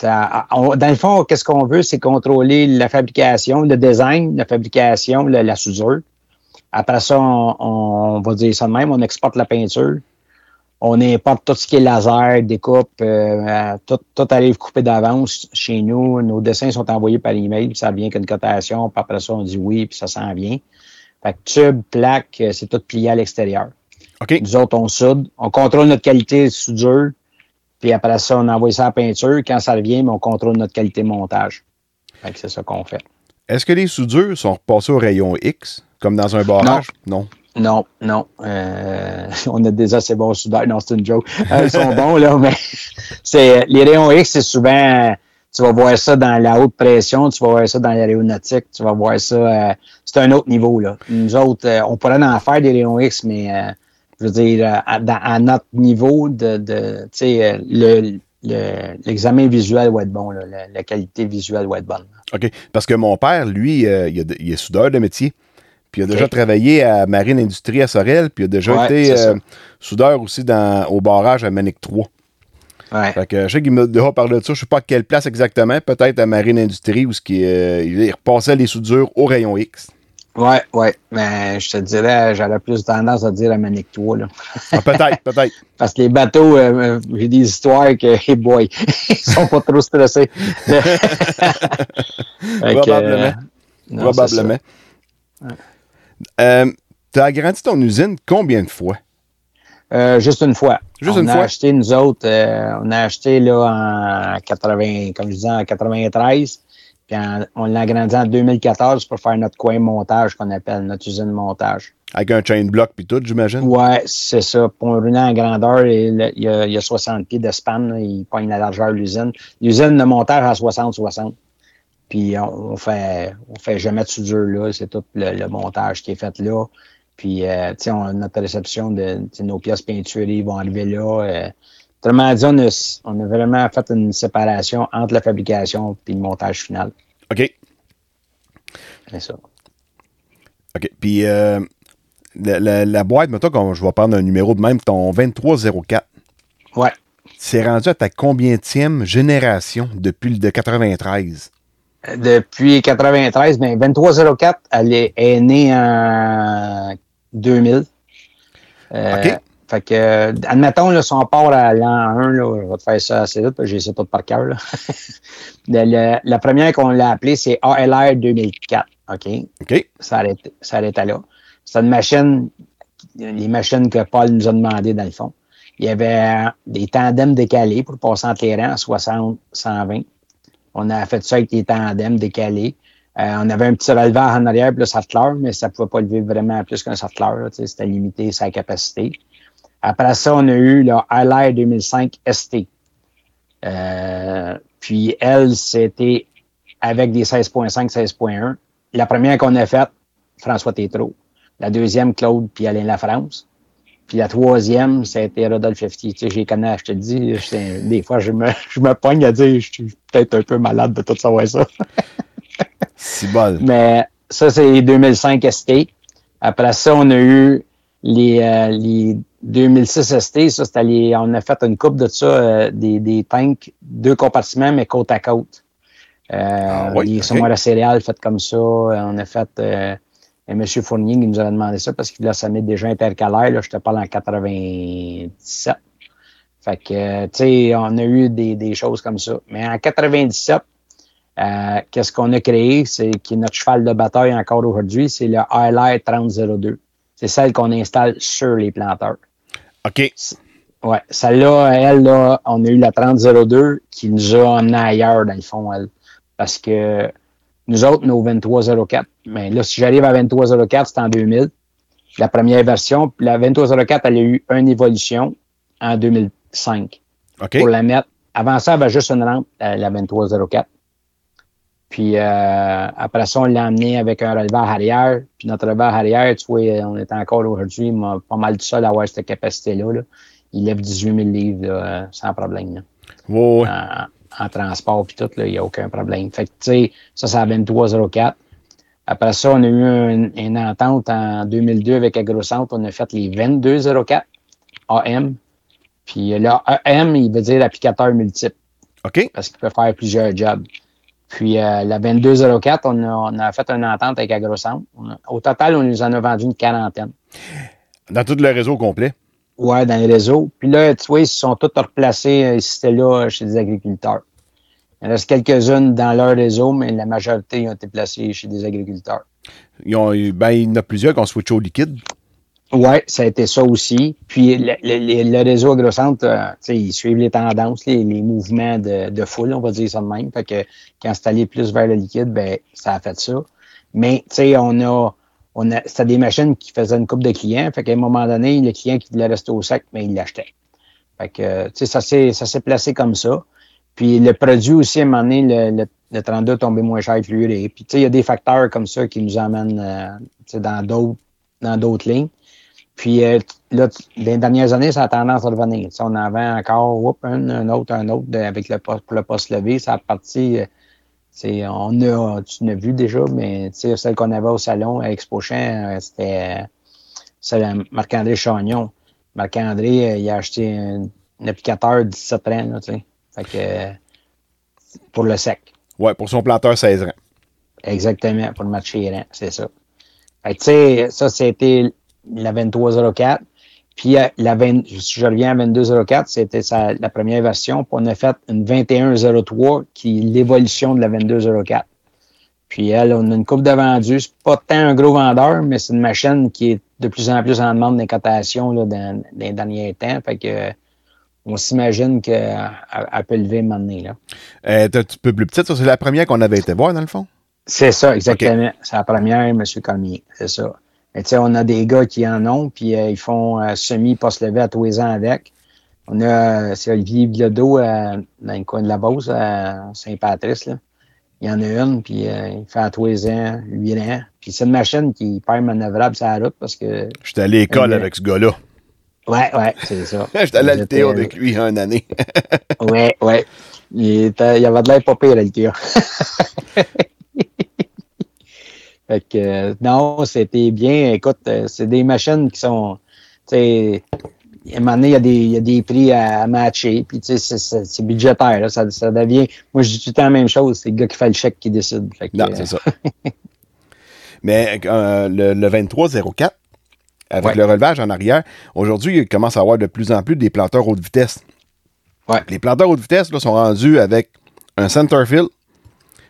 dans le fond, qu'est-ce qu'on veut, c'est contrôler la fabrication, le design, la fabrication, la, la soudure. Après ça, on, on va dire ça de même, on exporte la peinture. On importe tout ce qui est laser, découpe, euh, tout, tout arrive coupé d'avance chez nous. Nos dessins sont envoyés par email, puis ça vient qu'une cotation, puis après ça, on dit oui, puis ça s'en vient. Fait que tube, plaque, euh, c'est tout plié à l'extérieur. OK. Nous autres, on soude, on contrôle notre qualité de soudure, puis après ça, on envoie ça à la peinture. Quand ça revient, mais on contrôle notre qualité de montage. Fait que c'est ça qu'on fait. Est-ce que les soudures sont repassées au rayon X, comme dans un barrage? Non. Non, non. euh, on a des assez bons soudeurs. Non, c'est une joke. Euh, ils sont bons, là, mais c'est les rayons X, c'est souvent. Tu vas voir ça dans la haute pression, tu vas voir ça dans l'aéronautique, tu vas voir ça. euh, c'est un autre niveau, là. Nous autres, euh, on pourrait en faire des rayons X, mais euh, je veux dire, euh, à, notre niveau de, de tu sais, euh, le, le- l'examen visuel va être bon, là, la, la qualité visuelle va être bonne. OK. Parce que mon père, lui, euh, il, a de- il est soudeur de métier. Puis il a déjà travaillé à Marine Industrie à Sorel. Puis il a déjà Ouais, été euh, soudeur aussi dans, au barrage à Manic 3. Ouais. Fait que je sais qu'il m'a déjà parlé de ça. Je sais pas à quelle place exactement. Peut-être à Marine Industrie où ce qui, euh, il repassait les soudures au rayon X. Ouais, ouais. Mais je te dirais, j'aurais plus tendance à dire à Manic 3, là. Ah, peut-être, peut-être. Parce que les bateaux, euh, j'ai des histoires que, hey boy, ils sont pas trop stressés. Probablement. euh, non, Probablement. Euh, tu as agrandi ton usine combien de fois? Euh, juste une fois. Juste on une a fois? acheté, nous autres, euh, on a acheté là en 80, comme je disais, en 93. Puis en- on l'a agrandi en 2014 pour faire notre coin montage qu'on appelle notre usine montage. Avec un chain block puis tout, j'imagine? Ouais, c'est ça. Pour rouler en grandeur, il il y a, il y a 60 pieds de span. là. il pogne la largeur de l'usine. L'usine de montage à 60-60. Puis on, on fait on fait jamais de soudure là. C'est tout le, le montage qui est fait là. Puis euh, tu sais, notre réception de nos pièces peinturées vont arriver là. Euh, autrement dit, on a, on a vraiment fait une séparation entre la fabrication et le montage final. OK. C'est ça. OK. Puis euh, la, la- la boîte, mettons, qu'on- je vais prendre un numéro de même, ton 2304. Ouais. C'est rendu à ta combienième génération depuis le de 93? Depuis 93, mais 2304, elle est, est née en 2000. Euh, OK. Fait que, euh, admettons, là, si on part à l'an 1, là, je vais te faire ça assez vite, j'ai ça tout par cœur. Le- le- la première qu'on l'a appelée, c'est ALR 2004. OK? OK. Ça arrête, ça arrêtait là. C'est une machine, les machines que Paul nous a demandé dans le fond. Il y avait des tandems décalés pour passer entre les rangs à 60, 120. On a fait ça avec des tandems décalés. Euh, on avait un petit releveur en arrière plus Sattler, mais ça ne pouvait pas lever vraiment plus qu'un sais, C'était limité sa capacité. Après ça, on a eu le Highlight 2005 ST. Euh, puis elle, c'était avec des 16.5, 16.1. La première qu'on a faite, François Tétrault. La deuxième, Claude puis Alain Lafrance. Puis la troisième, c'était Rodolphe Fifty. Tu sais, j'ai connais, je te dis, je- des fois, je me, je me pogne à dire, je suis peut-être un peu malade de tout savoir ça. C'est bol. Mais ça, c'est les 2005 ST. Après ça, on a eu les, euh, les 2006 ST. Ça, c'était les, on a fait une coupe de ça, euh, des, des tanks, deux compartiments, mais côte à côte. Euh, Ah oui, les ok. sommaires à céréales faites comme ça. Euh, On a fait euh, un monsieur Fournier qui nous a demandé ça parce qu'il a ça met déjà intercalaire. Là, je te parle en 97. Fait que, euh, tu sais, on a eu des, des choses comme ça. Mais en 97, euh, qu'est-ce qu'on a créé? C'est qui est notre cheval de bataille encore aujourd'hui, c'est le Highlight 3002. C'est celle qu'on installe sur les planteurs. OK. Ouais, celle-là, elle, là, on a eu la 3002 qui nous a emmené ailleurs, dans le fond, elle. Parce que nous autres, nos 2304, mais là, si j'arrive à 2304, c'est en 2000. La première version, puis la 2304, elle a eu une évolution en 2005 OK. pour la mettre. Avant ça, elle avait juste une rampe, euh, la 2304. Puis euh, après ça, on l'a amené avec un releveur arrière. Puis notre releveur arrière, tu vois, on est encore aujourd'hui pas mal tout seul à avoir cette capacité-là. là. Il lève 18 000 livres là, sans problème. là. Ouais. En, en transport puis tout, il n'y a aucun problème. Fait que, tu sais, ça, c'est la 2304. Après ça, on a eu un- une entente en 2002 avec AgroCentre. On a fait les 2204 AM. Puis là, AM, il veut dire applicateur multiple OK. parce qu'il peut faire plusieurs jobs. Puis euh, la 2204, on a, on a fait une entente avec AgroCentre. On a- Au total, on nous en a vendu une quarantaine. Dans tout le réseau complet? Ouais, dans les réseaux. Puis là, tu vois, ils se sont tous replacés euh, ici et là chez des agriculteurs. Il en reste quelques-unes dans leur réseau, mais la majorité ont été placées chez des agriculteurs. Ils ont, ben, il y en a plusieurs qui ont switché au liquide. Ouais, ça a été ça aussi. Puis le, le- le- réseau AgroCentre, euh, ils suivent les tendances, les, les mouvements de, de foule, on va dire ça de même. Fait que quand c'est allé plus vers le liquide, ben ça a fait ça. Mais on a, on a, c'était des machines qui faisaient une coupe de clients. Fait qu'à un moment donné, le client qui voulait rester au sec, mais il l'achetait. Fait que, tu sais, ça s'est, ça s'est placé comme ça. Puis le produit aussi, à un moment donné, le, le, le 32 est tombé moins cher que l'urée. Puis il y a des facteurs comme ça qui nous amènent euh, dans d'autres, dans d'autres lignes. Puis euh, là, les dernières années, ça a tendance à revenir. Tu sais, on en vend encore whoop, un, un autre, un autre de- avec le poste, pour le poste levé. Ça a parti. euh, on a, tu l'as vu déjà, mais tu sais, celle qu'on avait au salon à Expo Champ, euh, c'était euh, Marc-André Chagnon. Marc-André, euh, il a acheté un, un applicateur 17 ans, là, tu sais. Fait que, pour le sec. Ouais, pour son planteur 16 ans. Exactement, pour le match c'est ça. Fait que, tu sais, ça, c'était la 2304. Puis, euh, la 20, si je reviens à 2204, c'était la première version. Puis, on a fait une 2103 qui est l'évolution de la 2204. Puis, elle, on a une coupe de vendus. C'est pas tant un gros vendeur, mais c'est une machine qui est de plus en plus en demande d'incotation là, dans, dans les derniers temps. Fait que, euh, on s'imagine qu'elle elle peut lever maintenant, là. Elle est un petit peu plus petite. Ça, c'est la première qu'on avait été voir, dans le fond? C'est ça, exactement. C'est la première, M. Cormier. C'est ça. Mais tu sais, on a des gars qui en ont, puis euh, ils font euh, semi pas se lever à tous les ans avec. On a, euh, c'est Olivier Bilodeau euh, dans le coin de la Beauce, à Saint-Patrice. Là. Il y en a une, puis euh, il fait à tous les ans, 8 ans. Puis c'est une machine qui est hyper manœuvrable sur la route parce que. J'étais à l'école Euh, avec ce gars-là. Ouais, ouais, c'est ça. J'étais à l'Altéo avec lui une année. Ouais, ouais. Il, était, il avait de l'air pas pire, gars. fait que, non, c'était bien. Écoute, euh, c'est des machines qui sont, tu sais, à un moment donné, il y a des, il y a des prix à, matcher, puis tu sais, c'est- budgétaire, là, ça, ça devient, moi, je dis tout le temps la même chose, c'est le gars qui fait le chèque qui décide. Fait que, Non, c'est ça. Mais euh, le, le 2304, avec Ouais. le relevage en arrière, aujourd'hui, il commence à avoir de plus en plus des planteurs haute vitesse. Ouais. Les planteurs haute vitesse là, sont rendus avec un center fill.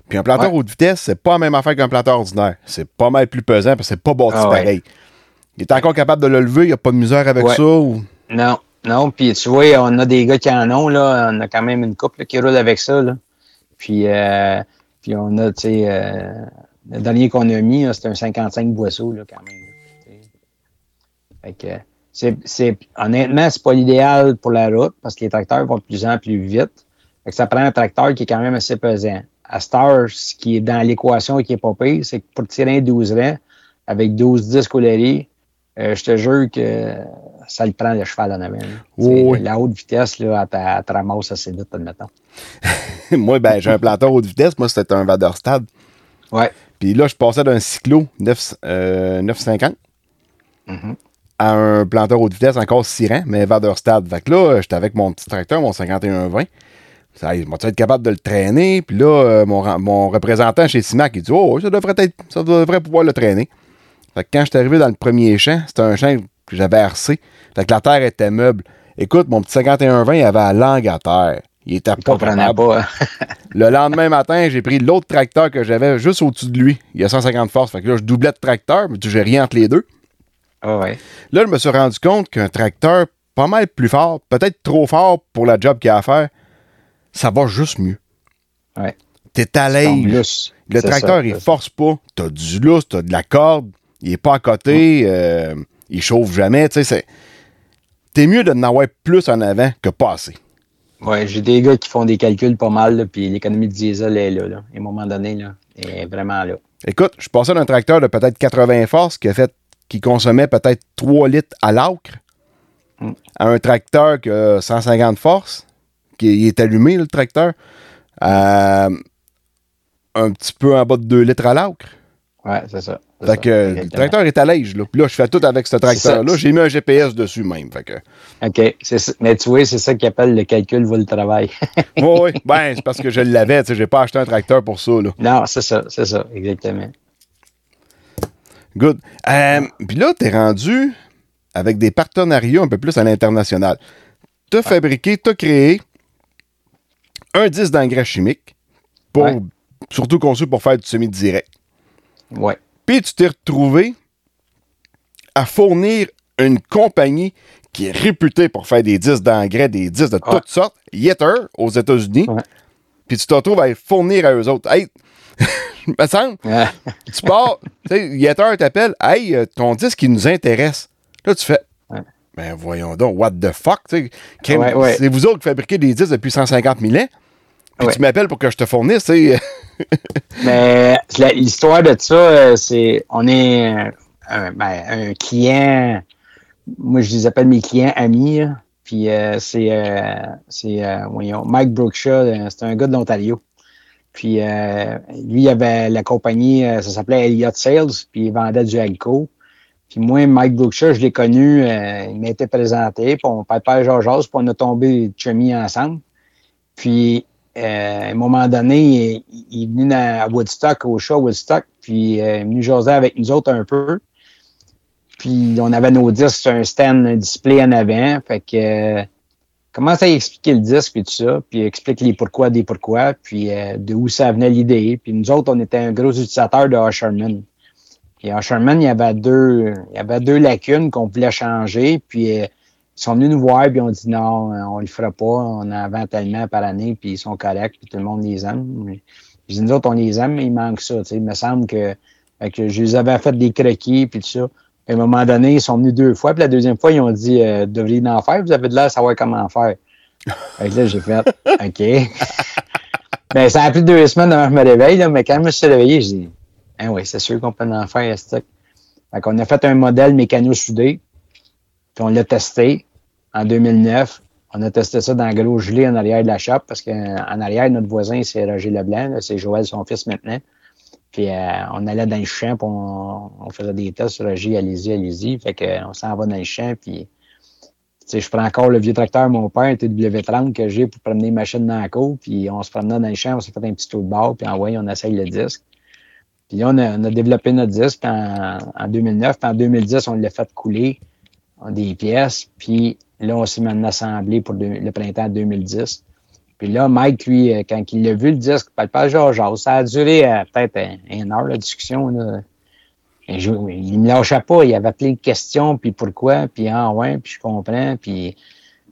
Puis un planteur Ouais. haute vitesse, c'est pas la même affaire qu'un planteur ordinaire. C'est pas mal plus pesant parce que c'est pas bâti Ah ouais. pareil. Il est encore capable de le lever, il n'y a pas de misère avec Ouais. ça. Ou... Non, non, puis tu vois, on a des gars qui en ont, là, on a quand même une couple là, qui roule avec ça, là. Puis, euh, puis on a, tu sais, euh, le dernier qu'on a mis, c'était un 55 boisseaux, là, quand même. là. Fait que, c'est, c'est, honnêtement, c'est pas l'idéal pour la route parce que les tracteurs vont de plus en plus vite. Fait que ça prend un tracteur qui est quand même assez pesant. À Star, ce qui est dans l'équation et qui est pas pire, c'est que pour tirer un 12 rangs avec 12 disques euh, je te jure que ça le prend le cheval en avant. Oui. La haute vitesse, là, elle, elle te ramasse assez vite, admettons. moi, ben, j'ai un planteur haute vitesse. Moi, c'était un Vaderstad. Ouais. Puis là, je passais d'un cyclo 9, euh, 950 Mhm. à un planteur haute vitesse encore 6 rangs, mais Vaderstad. Fait que là, j'étais avec mon petit tracteur, mon 5120. Ça, il m'a être capable de le traîner? Puis là, euh, mon, mon représentant chez Simac, il dit Oh, ça devrait être, ça devrait pouvoir le traîner. Fait que quand je suis arrivé dans le premier champ, c'était un champ que j'avais harcé. Fait que la terre était meuble. Écoute, mon petit 5120, il avait la langue à terre. Il était Je pas comprenais capable. pas. hein. Le lendemain matin, j'ai pris l'autre tracteur que j'avais juste au-dessus de lui. Il y a 150 forces. Fait que là, je doublais de tracteur, mais j'ai rien entre les deux. Ah ouais. Là, je me suis rendu compte qu'un tracteur pas mal plus fort, peut-être trop fort pour la job qu'il a à faire, ça va juste mieux. Ouais. T'es à l'aise. Le tracteur, ça, il force pas. T'as du lousse, t'as de la corde. Il est pas à côté. euh, il chauffe jamais. Tu sais, c'est... T'es mieux de n'en avoir plus en avant que pas assez. Ouais, j'ai des gars qui font des calculs pas mal, puis l'économie de diesel est là, là. À un moment donné, là, elle est vraiment là. Écoute, je passais d'un tracteur de peut-être 80 forces qui a fait qui consommait peut-être 3 litres à l'acre Mm. à un tracteur qui a 150 forces, qui il est allumé, le tracteur, à un petit peu en bas de 2 litres à l'acre. Ouais, c'est ça. Fait ça, que le tracteur est à l'aise, là. Puis là, je fais tout avec ce tracteur-là. J'ai mis un GPS dessus même. Fait que. OK. c'est. Mais tu vois, c'est ça qu'ils appellent le calcul vaut le travail. Oui, oui. Ben, c'est parce que je l'avais, tu sais. J'ai pas acheté un tracteur pour ça, là. non, c'est ça, c'est ça, exactement. Good. Euh, Puis là, t'es rendu avec des partenariats un peu plus à l'international. T'as fabriqué, t'as créé un disque d'engrais chimique, pour, Ouais. surtout conçu pour faire du semi-direct. Ouais. Puis tu t'es retrouvé à fournir une compagnie qui est réputée pour faire des disques d'engrais, des disques de Ouais. toutes sortes, Yetter, aux États-Unis. Ouais. Puis tu te retrouves à les fournir à eux autres. Hey, me semble, tu pars, tu sais, Yetter t'appelle, hey, euh, ton disque, il nous intéresse. Là, tu fais, ben voyons donc, what the fuck, tu sais, c'est vous autres qui fabriquez des disques depuis 150 000 ans, puis Ouais. tu m'appelles pour que je te fournisse. Mais l'histoire de ça, euh, c'est on est un, un- ben, un client. Moi, je les appelle mes clients amis. là. Puis euh, c'est euh, euh, voyons, Mike Brookshaw, euh, c'est un gars de l'Ontario. Puis euh, lui, il avait la compagnie, euh, ça s'appelait Elliott Sales, puis il vendait du Alco. Puis moi, Mike Brookshaw, je l'ai connu, euh, il m'a été présenté, puis on parle Georges, puis on a tombé chemis ensemble. Puis euh, à un moment donné, il, est venu à Woodstock, au show Woodstock, puis euh, il est venu jaser avec nous autres un peu. Puis on avait nos disques sur un stand, un display en avant. Fait que euh, commence à expliquer le disque et tout ça, puis explique les pourquoi des pourquoi, puis euh, de où ça venait l'idée. Puis nous autres, on était un gros utilisateur de Usherman. Puis Usherman, il y avait deux, il y avait deux lacunes qu'on voulait changer, puis euh, ils sont venus nous voir, puis on dit non, euh, on le fera pas, on en vend tellement par année, puis ils sont corrects, puis tout le monde les aime. Dis, nous autres, on les aime, mais il manque ça. tu sais. Il me semble que, que je les avais fait des croquis, puis tout ça. Puis à un moment donné, ils sont venus deux fois, puis la deuxième fois, ils ont dit euh, devriez en faire, vous avez de l'air à savoir comment faire. Fait que là, j'ai fait OK. ben, ça a pris deux semaines avant que je me réveille, là, mais quand je me suis réveillé, j'ai dit Ah oui, c'est sûr qu'on peut en faire. Fait qu'on a fait un modèle mécano-soudé, puis on l'a testé en 2009. On a testé ça dans le gros gelé en arrière de la shop parce qu'en arrière, notre voisin, c'est Roger Leblanc. C'est Joël, son fils maintenant. Puis euh, on allait dans le champ, puis on, on faisait des tests Roger, allez-y, allez-y. Fait qu'on s'en va dans le champ, puis je prends encore le vieux tracteur, mon père, un TW30 que j'ai pour promener les machines dans la cour, puis on se promenait dans le champ, on s'est fait un petit tour de bord, puis en voyant, on essaye le disque. Puis on a, on a développé notre disque en, en 2009, puis en 2010, on l'a fait couler des pièces, puis là, on s'est maintenant assemblé pour le printemps 2010. Puis là, Mike, lui, euh, quand il a vu le disque, pas Georges, ça a duré euh, peut-être un- une heure, la discussion. Là. Et il me lâchait pas, il avait plein de questions, puis pourquoi, puis ah ouais, puis je comprends, puis...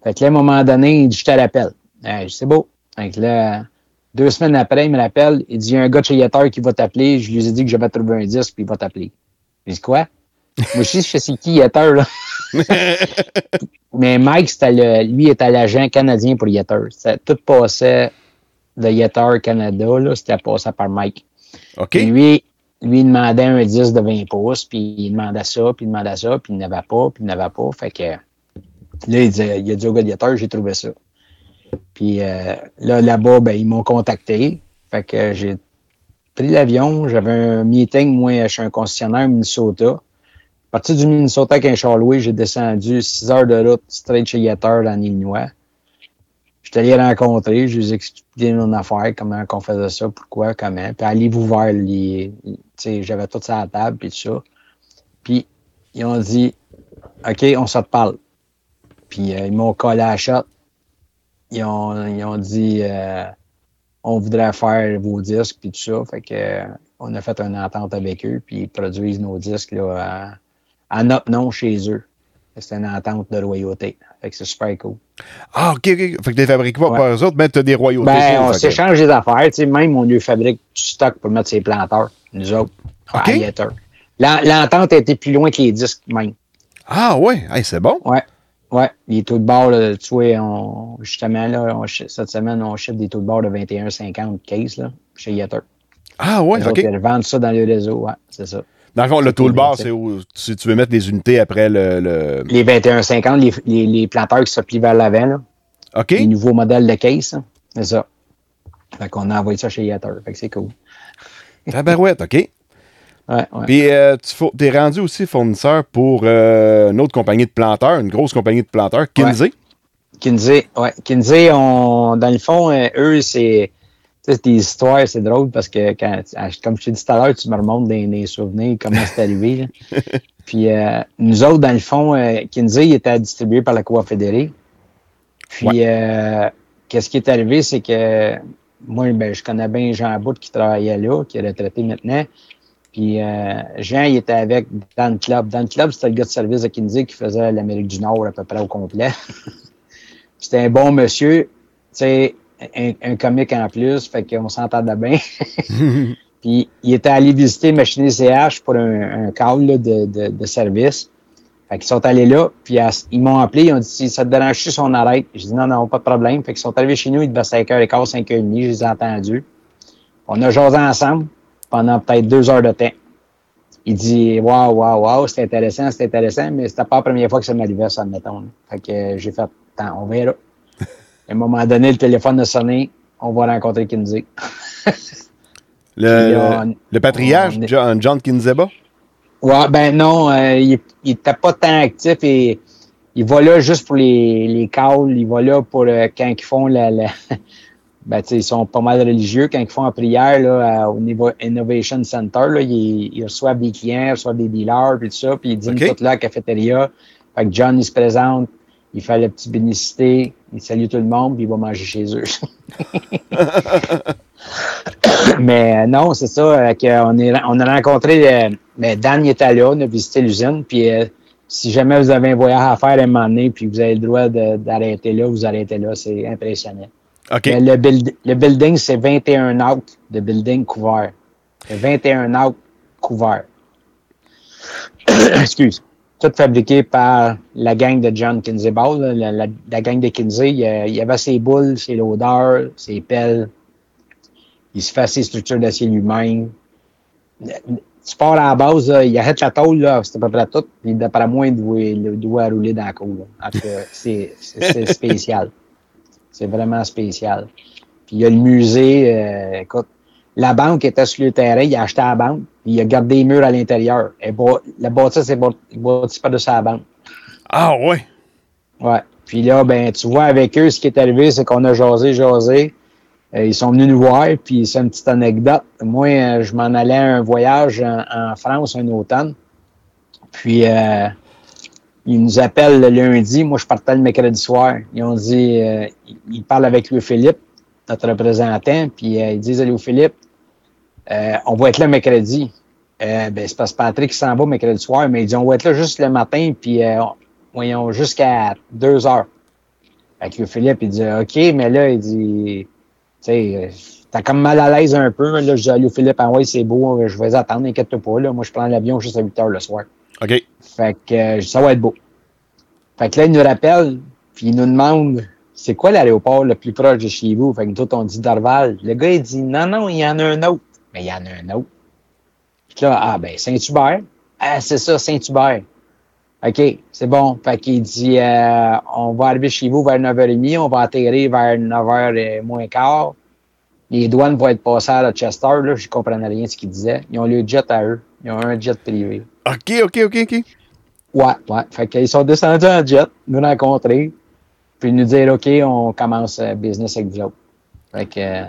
Fait que là, à un moment donné, il dit, je te rappelle. Euh, c'est beau. Fait que là, Deux semaines après, il me rappelle, il dit, il y a un gars de chez Yetter qui va t'appeler. Je lui ai dit que j'avais trouvé un disque, puis il va t'appeler. Je dis, quoi? Moi, je sais, je sais qui Yetter, là. Mais Mike, le, lui était l'agent canadien pour Yetter. Tout passait de Yetter Canada, là, c'était passé par Mike. OK. Puis lui, lui, il demandait un disque de 20 pouces, puis il demandait ça, puis il demandait ça, puis il n'avait pas, puis il n'avait pas. Fait que là, il, disait, il a dit au gars de Yetter, j'ai trouvé ça. Puis euh, là, là-bas, ben, ils m'ont contacté. Fait que j'ai pris l'avion. J'avais un meeting, moi, chez un concessionnaire au Minnesota. À partir du Minnesota avec un char j'ai descendu 6 heures de route straight chez Yetter dans l'Illinois. J'étais allé les rencontrer, je lui ai expliqué mon affaire, comment on faisait ça, pourquoi, comment. Puis aller vous voir, les, j'avais tout ça à la table, puis tout ça. Puis ils ont dit, OK, on se reparle. Puis euh, ils m'ont collé à la shot. Ils ont, ils ont dit, euh, on voudrait faire vos disques, puis tout ça. Fait que, euh, on a fait une entente avec eux, puis ils produisent nos disques là, notre nom chez eux. C'est une entente de. Fait que c'est super cool. Ah, OK, OK. Fait que t'es fabriqué pas Ouais. par eux autres, mais t'as des royautés. Ben, on s'échange des affaires. Tu sais, même, on lui fabrique du stock pour mettre ses planteurs, nous autres, OK. à Yetter. L'en- L'entente a été plus loin que les disques, même. Ah, ouais. Hey, c'est bon. Ouais. Ouais. Les taux de bord, là, tu vois, on, justement, là, on cette semaine, on chiffre des taux de bord de 21,50 case, là, chez Yetter. Ah, ouais, Les OK. ils revendent ça dans le réseau, ouais, c'est ça. Dans le fond, le toolbar, c'est où si tu veux mettre les unités après le. le- Les 21,50, les, les, les planteurs qui se plient vers l'avant, là, OK. les nouveaux modèles de case, c'est ça. Fait qu'on a envoyé ça chez Yetter. Fait que c'est cool. Tabarouette, OK. Ouais, ouais. Puis, euh, tu es rendu aussi fournisseur pour euh, une autre compagnie de planteurs, une grosse compagnie de planteurs, Kinsey. Kinsey, ouais. Kinsey, on, dans le fond, euh, eux, c'est tu sais, c'est des histoires, c'est drôle parce que, quand, ah, comme je t'ai dit tout à l'heure, tu me remontes des, des souvenirs, comment c'est arrivé. là. Puis euh, nous autres, dans le fond, euh, Kinsey était distribué par la Coop Fédérée. Puis, euh, qu'est-ce qui est arrivé, c'est que moi, ben, je connais bien Jean Bout qui travaillait là, qui est retraité maintenant. Puis euh, Jean, il était avec Dan Club. Dan Club, c'était le gars de service de Kinsey qui faisait l'Amérique du Nord à peu près au complet. C'était un bon monsieur, tu sais, un, un comique en plus, fait qu'on s'entendait bien. Puis il était allé visiter Machiné CH pour un, un call là, de, de, de service. Fait qu'ils sont allés là, puis ils m'ont appelé, ils ont dit si ça te dérange si on arrête. J'ai dit non, non, pas de problème. Fait qu'ils sont arrivés chez nous, il devait 5h15, 5h30, je les ai entendus. On a jasé ensemble pendant peut-être deux heures de temps. Il dit Waouh, waouh, waouh, c'était intéressant, c'était intéressant, mais c'était pas la première fois que ça m'arrivait, ça, admettons. là. Fait que j'ai fait on verra. À un moment donné, le téléphone a sonné, on va rencontrer Kinsey. Le, on- patriarche, on est- John, John Kinzeba? Ouais, ben non, euh, il, il était pas tant actif et il va là juste pour les, les calls, il va là pour euh, quand ils font la, la ben tu sais, ils sont pas mal religieux quand ils font la prière là, à- au niveau Innovation Center, là, ils, ils reçoivent des clients, ils reçoivent des dealers puis tout ça, puis ils dînent OK. tout là à la cafétéria. Fait que John il se présente, il fait la petite bénicité, il salue tout le monde, puis il va manger chez eux. Mais euh, non, c'est ça. euh, qu'on est, on a rencontré. euh, mais Dan il était là, on a visité l'usine. Puis si jamais vous avez un voyage à faire à un moment donné, puis vous avez le droit d'arrêter là, vous arrêtez là. C'est impressionnant. OK. Mais le, build- le building, c'est 21 out de building couvert. C'est 21 out couvert. Excuse. Tout fabriqué par la gang de John Kinsey Ball, la, gang de Kinsey. Il y, avait ses boules, ses loaders, ses pelles. Il se fait ses structures d'acier lui-même. Tu pars à la base, il arrête la tôle, là, c'est à peu près tout. Puis d'après moi, il doit, il rouler dans la cour. c'est spécial. C'est vraiment spécial. Puis il y a le musée, euh, écoute, la banque était sur le terrain, il a acheté la banque, il a gardé les murs à l'intérieur. Et la bâtisse est bâtie par de sa banque. Ah, ouais. Ouais. Puis là, ben, tu vois, avec eux, ce qui est arrivé, c'est qu'on a jasé, jasé. Euh, ils sont venus nous voir, puis c'est une petite anecdote. Moi, euh, je m'en allais à un voyage en, en France un automne. Puis, euh, ils nous appellent le lundi. Moi, je partais le mercredi soir. Ils ont dit, ils- parlent avec Louis-Philippe, notre représentant, puis ils disent à Louis-Philippe, euh, on va être là mercredi. Euh, ben, c'est parce que Patrick s'en va mercredi soir, mais ils disent, on va être là juste le matin, puis euh, voyons, jusqu'à deux heures. Fait que Philippe, il dit, OK, mais là, il dit, tu sais, euh, T'as comme mal à l'aise un peu. Là, je dis, allô, Philippe, ah ouais, c'est beau, je vais attendre, inquiète pas. Là. Moi, je prends l'avion juste à 8 heures le soir. OK. Fait que ça va être beau. Fait que là, il nous rappelle, puis il nous demande c'est quoi l'aéroport le plus proche de chez vous? Fait que nous autres, on dit Dorval. Le gars, il dit non, non, il y en a un autre. Mais il y en a un autre. Puis là, ah ben, Saint-Hubert. Ah, c'est ça, Saint-Hubert. OK, c'est bon. Fait qu'il dit euh, on va arriver chez vous vers 9h30, on va atterrir vers 9h moins quart. Les douanes vont être passées à Chester, là, je comprenais rien de ce qu'il disait. Ils ont le jet à eux. Ils ont un jet privé. OK, OK, OK, OK. Ouais, ouais. Fait qu'ils sont descendus en jet, nous rencontrer, puis nous dire OK, on commence euh, business avec vous autres. Fait que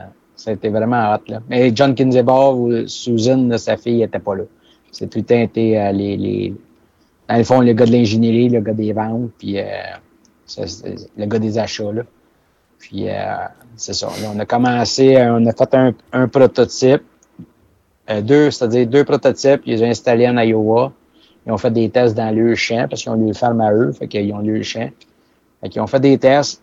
été vraiment hot, là. Mais John Kinzebar ou Susan, sa fille, était pas là. C'est tout le temps été euh, les, les. Dans le fond, le gars de l'ingénierie, le gars des ventes, puis euh, le gars des achats, là. Puis euh, c'est ça. On a commencé, on a fait un, prototype. deux, c'est-à-dire deux prototypes, ils les ont installés en Iowa. Ils ont fait des tests dans leur champ parce qu'ils ont leur ferme à eux, fait qu'ils ont leur champ. Fait qu'ils ont fait des tests.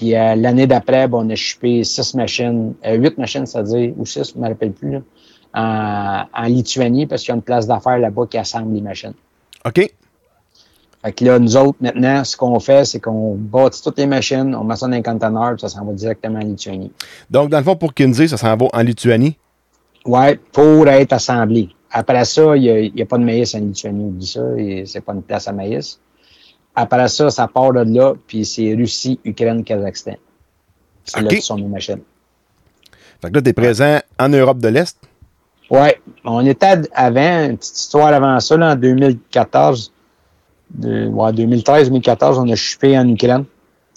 Puis euh, l'année d'après, ben, on a chipé six machines, euh, huit machines, c'est-à-dire, ou six, je ne me rappelle plus, là, en, en Lituanie parce qu'il y a une place d'affaires là-bas qui assemble les machines. OK. Fait que là, nous autres, maintenant, ce qu'on fait, c'est qu'on bâtit toutes les machines, on met ça dans un conteneur, puis ça s'en va directement en Lituanie. Donc, dans le fond, pour Kinsey, ça s'en va en Lituanie? Ouais, pour être assemblé. Après ça, il n'y a, pas de maïs en Lituanie, oublie ça, et c'est pas une place à maïs. Après ça, ça part de là, puis c'est Russie, Ukraine, Kazakhstan. C'est là OK. que sont nos machines. Fait que là, tu es présent en Europe de l'Est? Ouais, on était avant, une petite histoire avant ça, là, en 2014, de, ouais, 2013-2014, on a chupé en Ukraine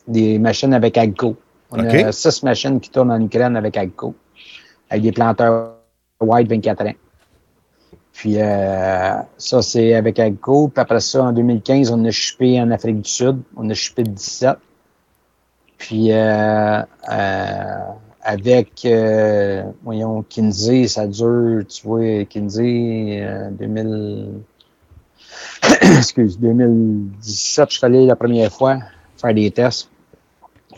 des machines avec Agco. On a six machines qui tournent en Ukraine avec Agco, avec des planteurs white 24 ans. Puis euh, ça, c'est avec Agco. Puis après ça, en 2015, on a chupé en Afrique du Sud. On a chupé 17. Puis euh, euh, avec, euh, voyons, Kinsey, ça dure, tu vois, Kinsey, euh, 2000... Excuse, 2017, je suis allé la première fois faire des tests.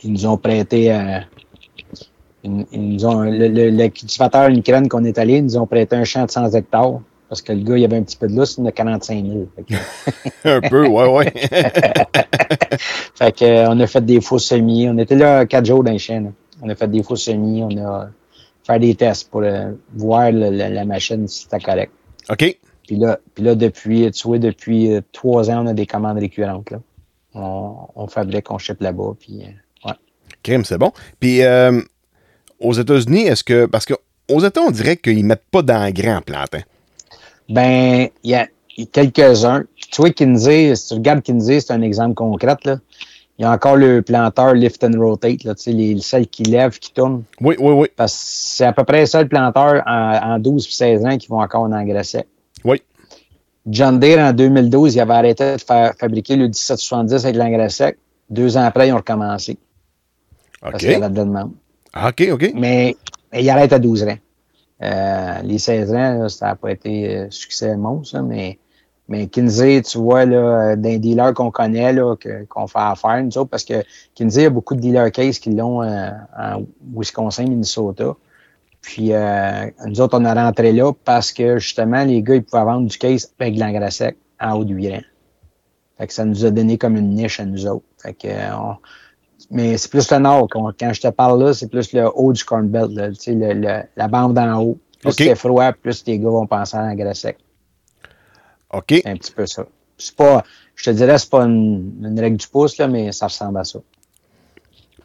Ils nous ont prêté... euh, ils, nous ont, le, le, le cultivateur en Ukraine qu'on est allé, ils nous ont prêté un champ de 100 hectares. Parce que le gars, il avait un petit peu de lousse, il en a 45 000. Fait que- Un peu, ouais, ouais. fait que, euh, on a fait des faux semis. On était là quatre jours dans les là. On a fait des faux semis. On a fait des tests pour euh, voir le- le- la machine si c'était correct. OK. Puis là, puis là, depuis, tu vois, depuis euh, trois ans, on a des commandes récurrentes. Là. On, on fabrique, on ship là-bas. Puis, ouais. Crime, c'est bon. Puis, euh, aux États-Unis, est-ce que. Parce qu'aux États, on dirait qu'ils mettent pas d'engrais en plantain. Ben, il y a, quelques-uns. Tu vois, Kinsey, si tu regardes Kinsey, c'est un exemple concret. Là. Il y a encore le planteur lift and rotate, là, tu sais, les, celles qui lèvent, qui tournent. Oui, oui, oui. Parce que c'est à peu près ça le planteur en, en 12 puis 16 ans qui vont encore en engrais sec. Oui. John Deere, en 2012, il avait arrêté de faire fabriquer le 1770 avec l'engrais sec. Deux ans après, ils ont recommencé. Parce OK. qu'il y avait de la demande. Ah, OK, OK. Mais, mais il arrête à 12 ans. Euh, les 16 ans, ça n'a pas été euh, succès monstre, mais, mais Kinsey, tu vois, là, d'un dealer qu'on connaît, là, que- qu'on fait affaire, nous autres, parce que Kinsey a beaucoup de dealer case qui l'ont euh, en Wisconsin, Minnesota. Puis euh, nous autres, on a rentré là parce que justement, les gars, ils pouvaient vendre du case avec de l'engrais sec en haut du rang. Fait que ça nous a donné comme une niche à nous autres. Fait que, euh, on- mais c'est plus le nord. Quand, quand je te parle là, c'est plus le haut du Corn Belt, là, le- le- la bande d'en haut. Plus OK. c'est froid, plus les gars vont penser à l'engrais sec. OK. C'est un petit peu ça. C'est pas, je te dirais, c'est pas une, une règle du pouce, là, mais ça ressemble à ça.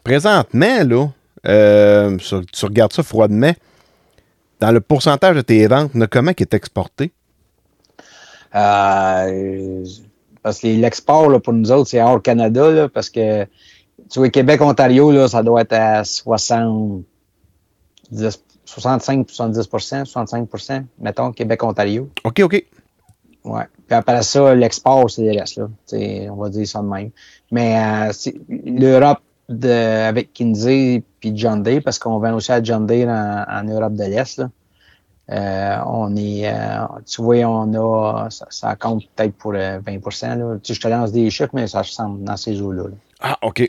Présentement, là, euh, sur- tu regardes ça froidement, dans le pourcentage de tes ventes, il y en a comment qui est exporté? Euh, parce que l'export, là, pour nous autres, c'est hors Canada, là, parce que, tu vois, Québec-Ontario, là, ça doit être à 60, 10, 65, 70% 65% mettons, Québec-Ontario. OK, OK. Ouais. Puis après ça, l'export, c'est le reste, là. T'sais, on va dire ça de même. Mais euh, l'Europe de, avec Kinsey puis John Deere, parce qu'on vend aussi à John Deere en, en Europe de l'Est, là. Euh, on est, euh, tu vois, on a, ça, ça compte peut-être pour euh, 20 là. Tu sais, je te lance des chiffres, mais ça ressemble dans ces eaux-là. là. Ah, OK.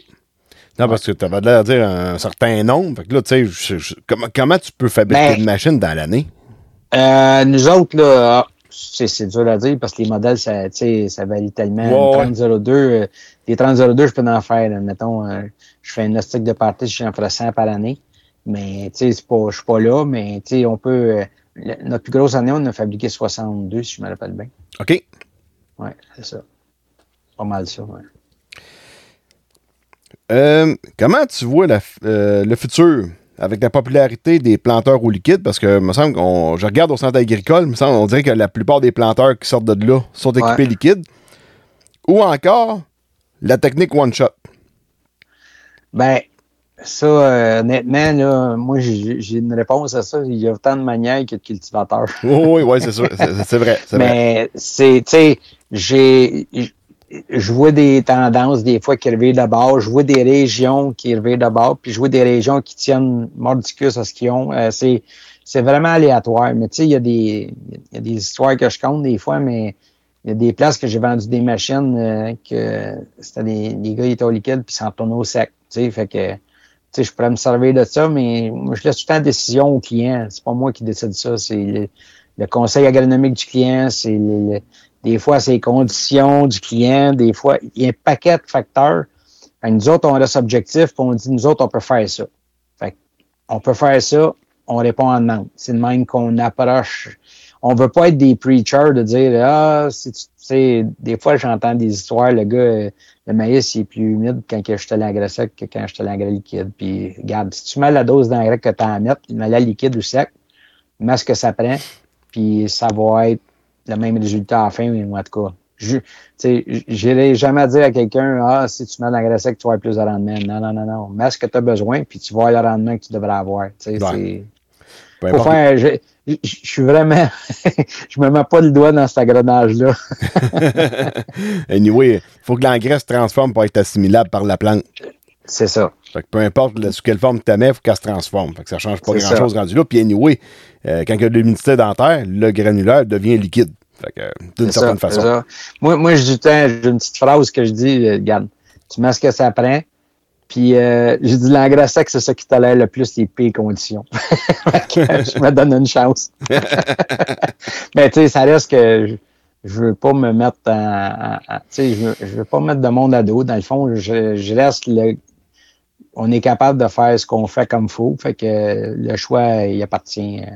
Non, parce que tu avais l'air de dire un certain nombre. Fait que là, tu sais, je- je- comment, comment tu peux fabriquer Ben- une machine dans l'année? Euh, nous autres, là, ah, c'est c'est dur à dire parce que les modèles, ça, tu sais, ça varie tellement. Une 3002, euh, les 3002, je peux en faire. là. Mettons, euh, je fais une stick de partie, j'en ferai 100 par année. Mais tu sais, c'est pas, je suis pas là, mais tu sais, on peut. euh, le- notre plus grosse année, on a fabriqué 62, si je me rappelle bien. OK. Ouais, c'est ça. Pas mal ça, ouais. Euh, comment tu vois la euh, le futur avec la popularité des planteurs au liquide? Parce que, me semble qu'on, je regarde au centre agricole, me semble, on dirait que la plupart des planteurs qui sortent de là sont équipés Ouais. liquides. Ou encore, la technique one shot. Ben, ça, euh, honnêtement, là, moi, j'ai une réponse à ça. Il y a autant de manières que de cultivateurs. Oui, oui, oui, c'est sûr. C'est c'est vrai. C'est vrai. Mais c'est, tu sais, j'ai, je vois des tendances des fois qui reviennent d'abord, je vois des régions qui reviennent d'abord, puis je vois des régions qui tiennent mordicus à ce qu'ils ont. Euh, c'est, c'est vraiment aléatoire. Mais tu sais, il y a des, y a des histoires que je compte des fois, mais il y a des places que j'ai vendu des machines euh, que c'était des, des gars qui étaient au liquide puis s'en retournaient au sec. Tu sais, fait que, tu sais, je pourrais me servir de ça, mais je laisse tout le temps la décision au client. C'est pas moi qui décide ça, c'est le, le conseil agronomique du client, c'est le- le- des fois c'est les conditions du client, des fois il y a un paquet de facteurs. Fait que nous autres, on reste objectif, puis on dit nous autres, on peut faire ça. Fait on peut faire ça, on répond en demande. C'est de même qu'on approche. On veut pas être des preachers de dire Ah, si tu sais, des fois j'entends des histoires, le gars, le maïs il est plus humide quand je te l'engrais sec que quand je te l'engrais liquide. Puis regarde, si tu mets la dose d'engrais que tu à mettre, mets la liquide ou sec, mets ce que ça prend, puis ça va être le même résultat à la fin, ou en tout cas. Je n'irai jamais dire à quelqu'un Ah, si tu mets de l'engrais sec, tu vas avoir plus de rendement. Non, non, non, non. Mets ce que tu as besoin, puis tu vas avoir le rendement que tu devrais avoir. Ouais. faire, je, je- je suis vraiment, je me mets pas le doigt dans cet engrenage-là. anyway, il faut que l'engrais se transforme pour être assimilable par la plante. C'est ça. Fait que peu importe le- sous quelle forme tu mets, il faut qu'elle se transforme. Fait que ça change pas grand-chose rendu là. Puis anyway, euh, quand il y a de l'humidité dans la terre, le granulaire devient liquide. Euh, d'une certaine ça, façon. Moi, moi, j'ai une petite phrase que je dis, euh, regarde, tu mets ce que ça prend, puis euh, j'ai dit l'engrais sec, c'est ça qui tolère le plus les pires conditions. Je me donne une chance. Mais tu sais, ça reste que je, je veux pas me mettre en, en- en- tu sais, je veux, je veux pas mettre de monde à dos. Dans le fond, je, je reste le, on est capable de faire ce qu'on fait comme faut. Fait que le choix, il appartient euh,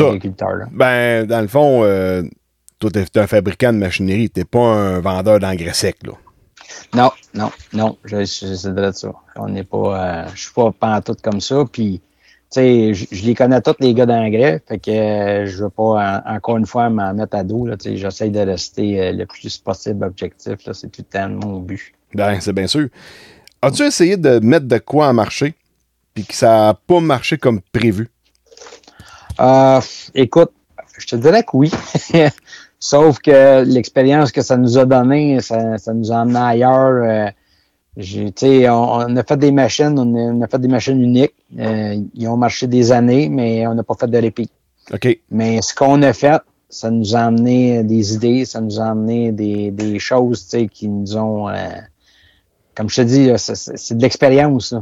à l'agriculteur. Ben, dans le fond, euh, toi, t'es t'es un fabricant de machinerie. T'es pas un vendeur d'engrais sec, là. Non, non, non, je, je, c'est de ça. On n'est pas, euh, je suis pas pantoute comme ça. Puis, tu sais, je, je les connais tous les gars d'engrais. Fait que euh, je veux pas, en- encore une fois, m'en mettre à dos. Tu sais, j'essaie de rester euh, le plus possible objectif. Là, c'est tout le temps mon but. Ben, c'est bien sûr. As-tu essayé de mettre de quoi en marché, puis que ça n'a pas marché comme prévu? Euh, écoute, je te dirais que oui. Sauf que l'expérience que ça nous a donné, ça, ça nous a emmené ailleurs. Euh, j'ai- on, on a fait des machines, on a, on a fait des machines uniques. Euh, ils ont marché des années, mais on n'a pas fait de répit. OK. Mais ce qu'on a fait, ça nous a amené des idées, ça nous a amené des, des choses qui nous ont. Comme je te dis, c'est- de l'expérience.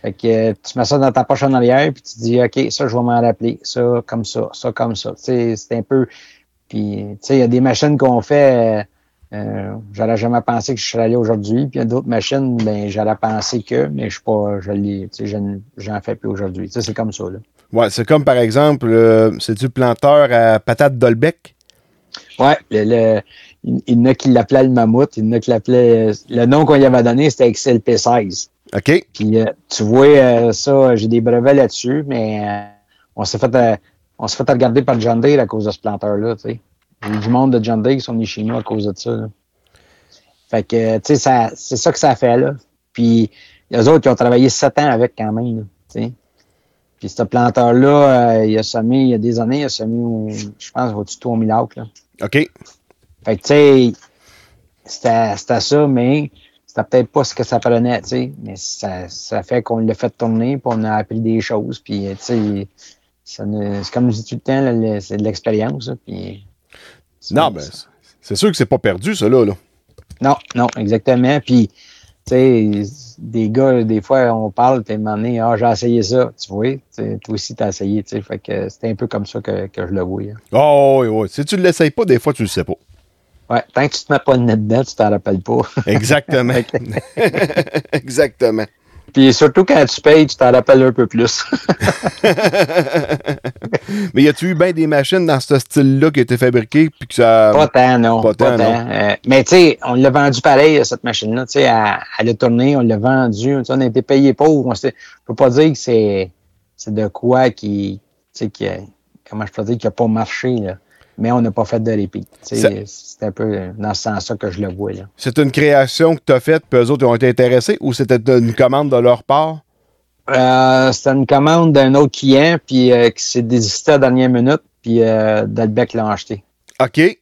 Fait que euh, tu mets ça dans ta poche en arrière, puis tu dis, OK, ça, je vais m'en rappeler. Ça, comme ça, ça, comme ça. C'est un peu. Puis, tu sais, il y a des machines qu'on fait. euh, euh, j'aurais jamais pensé que je serais allé aujourd'hui. Puis il y a d'autres machines, ben j'aurais pensé que, mais je suis pas, je j'en fais plus aujourd'hui. C'est comme ça, là. Ouais, c'est comme par exemple, euh, c'est du planteur à patate Dolbec? Ouais, le, le- il, il y en a qui l'appelaient le mammouth, il y en a qui l'appelaient. euh, Le nom qu'on y avait donné, c'était XLP16. OK. Puis euh, tu vois euh, ça, j'ai des brevets là-dessus, mais euh, on s'est fait on fait regarder par John Deere à cause de ce planteur-là, tu sais. Il y a du monde de John Deere qui sont venus chez nous à cause de ça. là. Fait que, tu sais, ça- c'est ça que ça fait, là. Puis, les autres, qui ont travaillé sept ans avec quand même, là, tu sais. Puis, ce planteur-là, il a semé, il y a des années, il a semé, je pense, au-dessus de 3000 acres, là. OK. Fait que, tu sais, c'était ça, mais c'était peut-être pas ce que ça prenait, tu sais. Mais ça, ça fait qu'on l'a fait tourner, puis on a appris des choses, puis, tu sais, c'est comme je dis tout le temps, c'est de l'expérience, puis... Non, ben, c'est- sûr que c'est pas perdu, ça, là. là. Non, non, exactement. Puis, tu sais, des gars, des fois, on parle, moment donné, ah, j'ai essayé ça, tu vois, toi aussi, t'as essayé, tu sais, fait que c'était un peu comme ça que, que je le vois. Hein. Oh, oui, oui. Si tu ne l'essayes pas, des fois, tu le sais pas. Ouais, tant que tu te mets pas le nez dedans, tu t'en rappelles pas. Exactement. Exactement. Puis surtout quand tu payes, tu t'en rappelles un peu plus. Mais y a-tu eu bien des machines dans ce style-là qui étaient fabriquées puis que ça. Pas tant, non. Pas, tant. Euh, mais tu sais, on l'a vendu pareil, cette machine-là. Tu sais, à, la tournée, on l'a vendu. On a été payé pauvre. On peut pas dire que c'est, c'est de quoi qui. Tu sais, qui, comment je peux dire, qui n'a pas marché, là mais on n'a pas fait de répit. C'est un peu dans ce sens-là que je le vois. C'est une création que tu as faite, puis eux autres ont été intéressés, ou c'était une commande de leur part? Euh, c'était une commande d'un autre client, puis euh, qui s'est désisté à la dernière minute, puis euh, Dalbec l'a acheté. OK.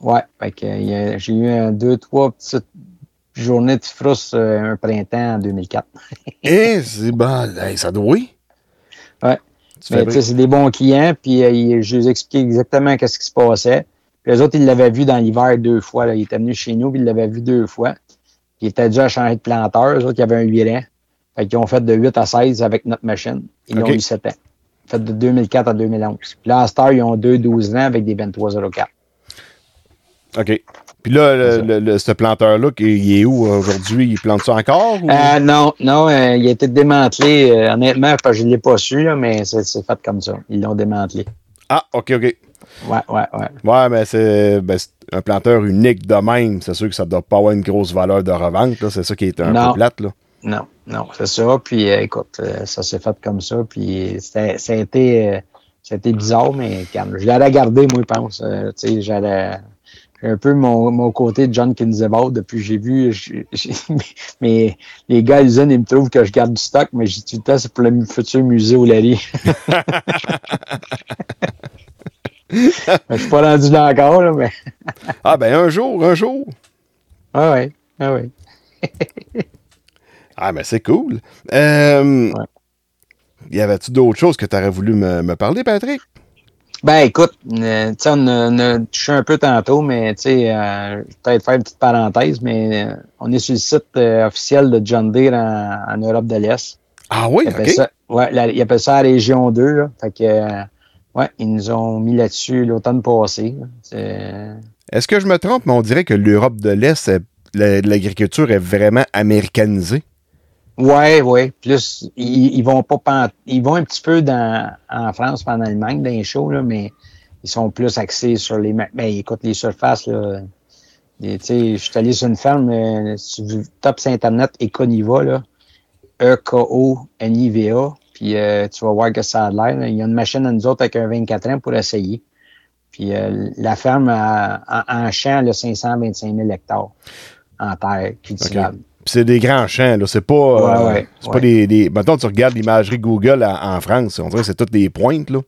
Ouais, j'ai eu un, deux, trois petites journées de frousse un printemps en 2004. Eh, c'est bon, ça doit. Oui. Ouais c'est des bons clients, puis euh, je les expliqué exactement qu'est-ce qui se passait. Puis les autres, ils l'avaient vu dans l'hiver deux fois. Là. Ils étaient venus chez nous, puis ils l'avaient vu deux fois. Puis ils étaient déjà à changer de planteur. Les autres, il y avait un 8 ans. Fait qu'ils ont fait de 8 à 16 avec notre machine. Ils ont eu 7 ans. Fait de 2004 à 2011. Puis là, à Star, ils ont 2 12 ans avec des 2304. OK. Puis là, le, ce planteur-là, il est où aujourd'hui? Il plante ça encore? Euh, non, non, euh, il a été démantelé. Euh, honnêtement, je ne l'ai pas su, mais c'est fait comme ça. Ils l'ont démantelé. Ah, OK, OK. Ouais, ouais, ouais. Ouais, mais c'est ben, un planteur unique de même. C'est sûr que ça ne doit pas avoir une grosse valeur de revente. C'est ça qui est un peu plate. Là. Non, non, c'est ça. Puis écoute, ça s'est fait comme ça. Puis ça a été, bizarre, mais calme. Je l'allais garder, moi, je pense. tu sais, j'allais un peu mon, mon côté de John Kinzebald depuis que j'ai vu. mais les gars, ils, ils me trouvent que je garde du stock, mais j'ai tout le temps, c'est pour le futur musée au Larry. je suis pas rendu là encore, là, mais. ah, ben, un jour, un jour. Ah, ouais. Ah, ouais. ah, mais c'est cool. Euh, Y avait-tu d'autres choses que tu aurais voulu me, me parler, Patrick? Ben écoute, euh, on, a touché un peu tantôt, mais tu sais, euh, peut-être faire une petite parenthèse, mais euh, on est sur le site euh, officiel de John Deere en, Europe de l'Est. Ah oui, ok. Ça, ouais, la, ils appellent ça la région 2. Là, fait que, ouais, ils nous ont mis là-dessus l'automne passé. Est-ce que je me trompe, mais on dirait que l'Europe de l'Est, l'agriculture est vraiment américanisée? Oui, oui. Plus, ils, ils vont pas ils vont un petit peu dans, en France, en Allemagne, dans les shows, là, mais ils sont plus axés sur les. Ben, écoute, les surfaces, là. Tu sais, je suis allé sur une ferme, euh, sur top sur Internet, Econiva, là. E-K-O-N-I-V-A. Puis euh, tu vas voir que ça a l'air. Il y a une machine à nous autres avec un 24 ans pour essayer. Puis euh, la ferme a, en, champ, là, 525 000 hectares en terre cultivable c'est des grands champs, là. C'est pas. Euh, c'est pas des, des. Maintenant, tu regardes l'imagerie Google en France. On dirait que c'est toutes des pointes, là.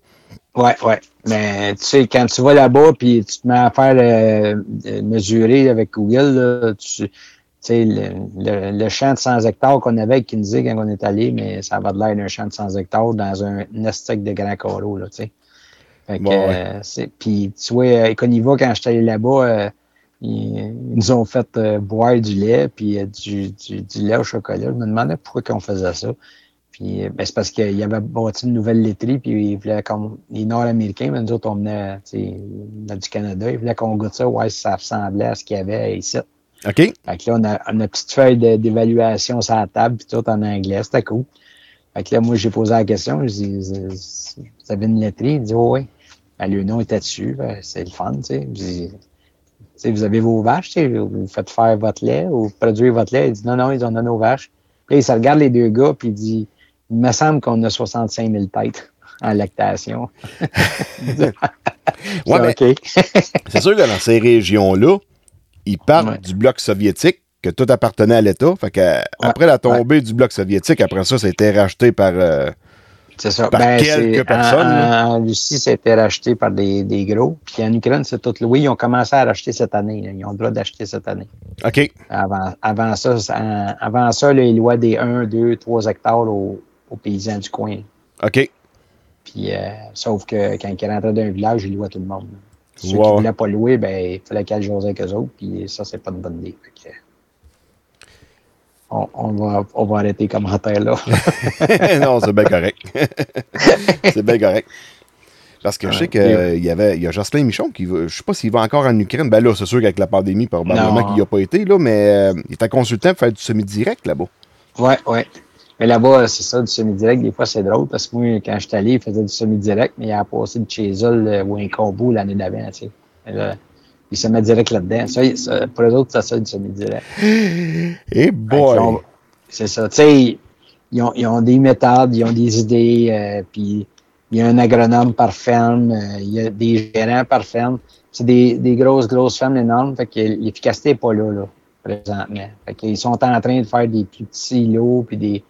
Ouais, ouais. Mais tu sais, quand tu vas là-bas puis tu te mets à faire euh, mesurer avec Google, là, tu sais, le, le, champ de 100 hectares qu'on avait qui nous disait quand on est allé, mais ça va de l'air d'un champ de 100 hectares dans un nestique de grands carreaux, là, tu sais. Fait que, euh, puis tu vois, Econiva, quand je suis allé là-bas, ils, nous ont fait euh, boire du lait, puis euh, du, du, lait au chocolat. Je me demandais pourquoi on faisait ça. Puis euh, ben, c'est parce qu'il y avait bâti une nouvelle laiterie, puis ils voulaient comme les Nord-Américains, mais nous autres, on venait du Canada, ils voulaient qu'on goûte ça, ouais, ça ressemblait à ce qu'il y avait ici. OK. Fait que là, on a, une petite feuille d'évaluation sur la table, puis tout en anglais, c'était cool. Fait que là, moi, j'ai posé la question, je dis, vous avez une laiterie? Il dit, oh, oui. Ben, le nom était dessus, ben, c'est le fun, tu sais vous avez vos vaches, vous faites faire votre lait ou produire votre lait. Il dit non, non, ils ont nos vaches. Puis là, il se regarde les deux gars, puis il dit Il me semble qu'on a 65 000 têtes en lactation. ouais, c'est sûr que dans ces régions-là, ils partent du bloc soviétique, que tout appartenait à l'État. Fait que, après la tombée du bloc soviétique, après ça, ça a été racheté par. Euh, c'est ça. Par ben, quelques personnes. En, en, Russie, ça a été racheté par des, des gros. Puis en Ukraine, c'est tout loué. Ils ont commencé à racheter cette année. Ils ont le droit d'acheter cette année. OK. Avant, avant ça, avant ça là, ils louaient des 1, 2, 3 hectares aux, aux paysans du coin. OK. Puis, euh, sauf que quand ils rentraient d'un village, ils louaient tout le monde. Ceux qui ne voulaient pas louer, ben, il fallait qu'ils jouaient avec eux autres. Puis ça, c'est pas une bonne idée. On, on va, on va arrêter les commentaires là. non, c'est bien correct. c'est bien correct. Parce que je sais qu'il y avait il y a Jocelyn Michon qui va, je sais pas s'il va encore en Ukraine. Ben là, c'est sûr qu'avec la pandémie, probablement qu'il n'y a pas été, là, mais euh, il était consultant pour faire du semi-direct là-bas. ouais, ouais. Mais là-bas, c'est ça, du semi-direct, des fois, c'est drôle parce que moi, quand j'étais allé, il faisait du semi-direct, mais il a passé de chez eux ou un combo l'année d'avant, tu sais. Et là, il se met direct là-dedans. Ça, ça, pour les autres, ça, c'est du semi-direct. Et Fait qu'ils boy! C'est ça. Tu sais, ils ont, ils ont des méthodes, ils ont des idées, euh, puis il y a un agronome par ferme, euh, il y a des gérants par ferme. C'est des, des grosses, grosses fermes énormes, fait que l'efficacité n'est pas là, là, présentement. Fait qu'ils sont en train de faire des plus petits lots, puis des...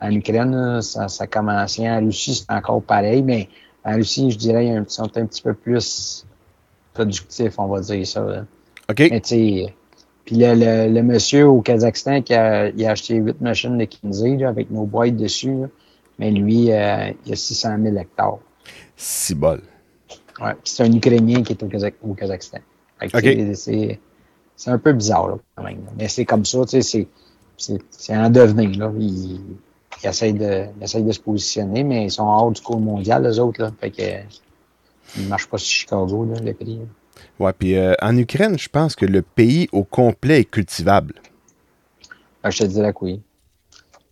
En Ukraine, là, ça, ça commençait. En Russie, c'est encore pareil, mais en Russie, je dirais, ils sont un petit peu plus productifs, on va dire ça. là. OK. Mais tu sais, puis le, le, le monsieur au Kazakhstan qui a, il a acheté huit machines de Kinsey là, avec nos boîtes dessus, là, mais lui, euh, il a 600 000 hectares. Si bol. Ouais. C'est un Ukrainien qui est au, Kazakh- au Kazakhstan. Fait que, OK. tu sais, C'est un peu bizarre là, quand même. Mais c'est comme ça, tu sais, c'est- en devenir. Là. Ils, ils essayent de, essayent de se positionner, mais ils sont hors du cours mondial, les autres. Là. Fait que ne marchent pas sur Chicago, là, le prix. Ouais, puis euh, en Ukraine, je pense que le pays au complet est cultivable. Ah, je te dirais que oui.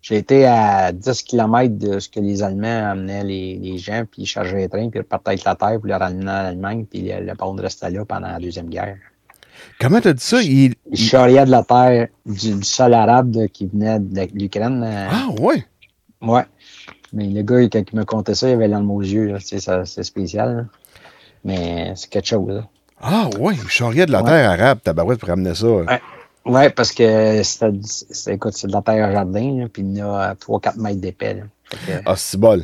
J'ai été à 10 km de ce que les Allemands amenaient les, les gens, puis ils chargeaient les trains, puis ils repartaient avec la terre, puis ils les ramenaient en Allemagne, puis le, le monde restait là pendant la Deuxième Guerre. Comment t'as dit ça? Il... Ils charriaient de la terre, du, du sol arabe de- qui venait de l'Ukraine. euh, Ah, ouais. Ouais. Mais le gars, quand il me contait ça, il avait l'âme aux yeux. C'est spécial. là. Mais c'est quelque chose. Là. Ah, ouais. Il charriait de la Ouais. terre arabe, tabarouette, pour ramener ça. Ouais. Ouais, parce que c'est- écoute, c'est de la terre à jardin, là, puis il y a 3-4 mètres d'épais. que, Ah, si bol.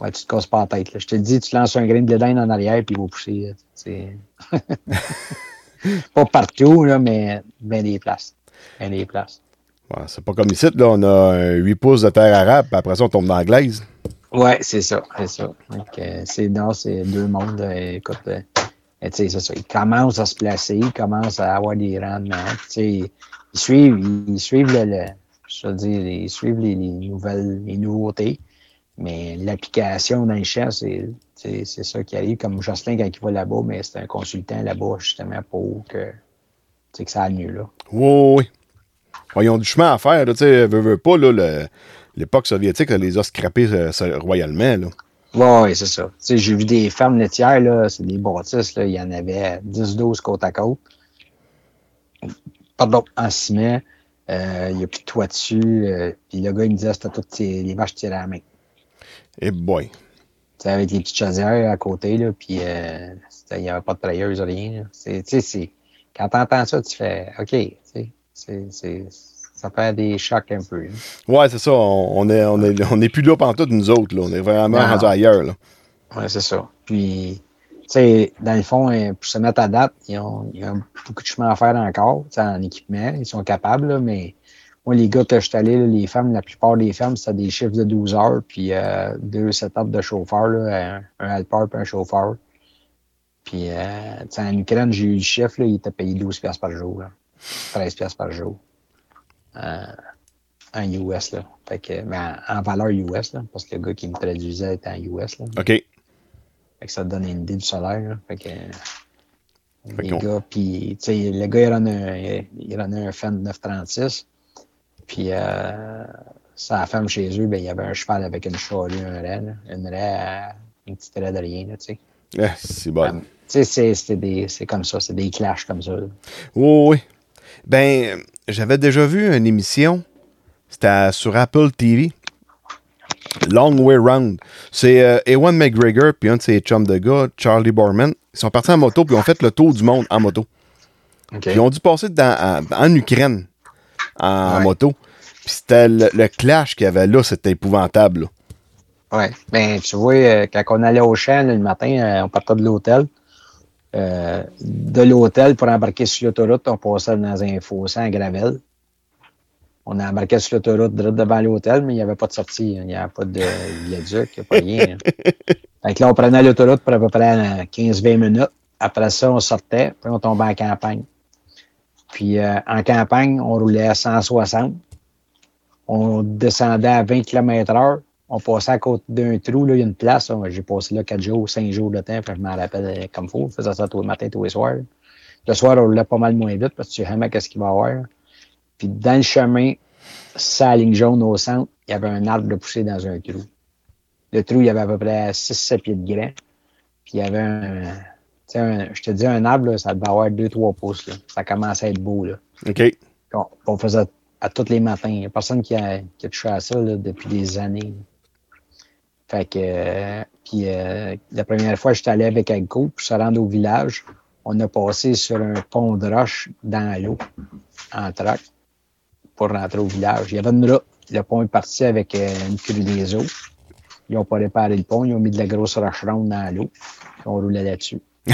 Ouais, tu te casses pas la tête. Là. Je te le dis, tu lances un grain de blé d'Inde en arrière, puis il va pousser. C'est... pas partout, là, mais bien des places. Bien des places. Ouais, c'est pas comme ici, là, on a euh, 8 pouces de terre arabe, puis après ça, on tombe dans la glaise. Ouais, c'est ça, c'est ça. Donc, euh, c'est non, c'est deux mondes. euh, écoute, euh, mais tu sais, c'est ça. Ils commencent à se placer, ils commencent à avoir des rendements. puis Tu sais, ils suivent, ils, ils suivent le, le- je veux dire, ils suivent les, les nouvelles, les nouveautés. Mais l'application dans les champs, c'est, c'est, ça qui arrive. Comme Jocelyn, quand il va là-bas, mais c'est un consultant là-bas, justement, pour que, que ça aille mieux, là. Oui, oui. Ouais, ils ont du chemin à faire, là, tu sais, veux, veux pas, l'époque soviétique, les a scrappés euh, royalement, là. Ouais, c'est ça. Tu j'ai vu des fermes laitières, là, c'est des bâtisses, là, il y en avait 10-12 côte à côte. Pardon, en ciment. Euh, il n'y a plus de toit dessus. euh, puis le gars, il me disait c'était toutes les, vaches tirées à la main. Et boy. Tu sais, avec les petites chaudières à côté, là, puis euh, il n'y avait pas de trailleuse, rien. C'est, tu quand t'entends ça, tu fais OK, tu c'est, ça fait des chocs un peu. là. Ouais, c'est ça, on, on est, on, est, on est plus là pantoute, nous autres, là. On est vraiment Non. rendu ailleurs, là. Ouais, c'est ça. Puis, tu sais, dans le fond, euh, pour se mettre à date, ils ont, ils ont beaucoup de chemin à faire encore, en équipement. Ils sont capables, là, mais moi, les gars que je suis allé, là, les femmes, la plupart des femmes, c'était des chiffres de 12 heures, puis euh, deux setups de chauffeurs, là, un, un helper puis un chauffeur. Puis, euh, tu sais, en Ukraine, j'ai eu le chiffre, là, il était payé 12 piastres par jour, là. 13 piastres par jour. Euh, en US, là. Fait que, mais en, en valeur US, là, parce que le gars qui me traduisait était en US, là. OK. Fait que ça te donne une idée du salaire. Là. Fait que, Fait les gars, puis, tu sais, le gars, il en a un, il en a un fan de 936. Puis, euh, sa femme chez eux, ben, il y avait un cheval avec une charrue, un raie, là. Une raie, euh, une petite raie de rien, là, tu sais. Eh, c'est bon. Tu sais, c'est- comme ça, c'est des clashs comme ça. là. Oui, oui. Ben, j'avais déjà vu une émission. C'était sur Apple TV. Long Way Round. C'est euh, Ewan McGregor puis un de ses chums de gars, Charlie Borman. Ils sont partis en moto puis ils ont fait le tour du monde en moto. Ils ont dû passer dans, en, en Ukraine en Ouais. moto. Puis c'était le, le clash qu'il y avait là, c'était épouvantable. là. Ouais. Ben, tu vois, euh, quand on allait au champ là, le matin, euh, on partait de l'hôtel. Euh, de l'hôtel pour embarquer sur l'autoroute, on passait dans un fossé en gravel. On embarquait sur l'autoroute devant l'hôtel, mais il n'y avait pas de sortie. hein. Il n'y avait pas de viaduc, il n'y a pas rien. hein. Fait que là, on prenait l'autoroute pour à peu près euh, 15-20 minutes. Après ça, on sortait, puis on tombait en campagne. Puis euh, en campagne, on roulait à 160. on descendait à 20 km heure. On passait à côté d'un trou, là, il y a une place. J'ai passé là 4 jours, 5 jours de temps, puis je m'en rappelle euh, comme faut. Je faisais ça tous les matins, tous les soirs. Le soir, on roulait pas mal moins vite parce que tu sais jamais qu'est-ce qu'il va y avoir. Puis dans le chemin, sa ligne jaune au centre, il y avait un arbre de poussé dans un trou. Le trou, il y avait à peu près 6-7 pieds de grain. Puis il y avait un, tu sais, un- je te dis, un arbre, là, ça devait avoir 2-3 pouces. Là. Ça commençait à être beau. Là. OK. On, on faisait à tous les matins. Il n'y a personne qui a, qui a touché à ça là, depuis des années. Fait que, euh, puis euh, la première fois, j'étais allé avec un groupe, puis je suis rendu au village. On a passé sur un pont de roche dans l'eau, en trac, pour rentrer au village. Il y avait une route. Le pont est parti avec euh, une crue des eaux. Ils n'ont pas réparé le pont, ils ont mis de la grosse roche ronde dans l'eau. puis On roulait là-dessus.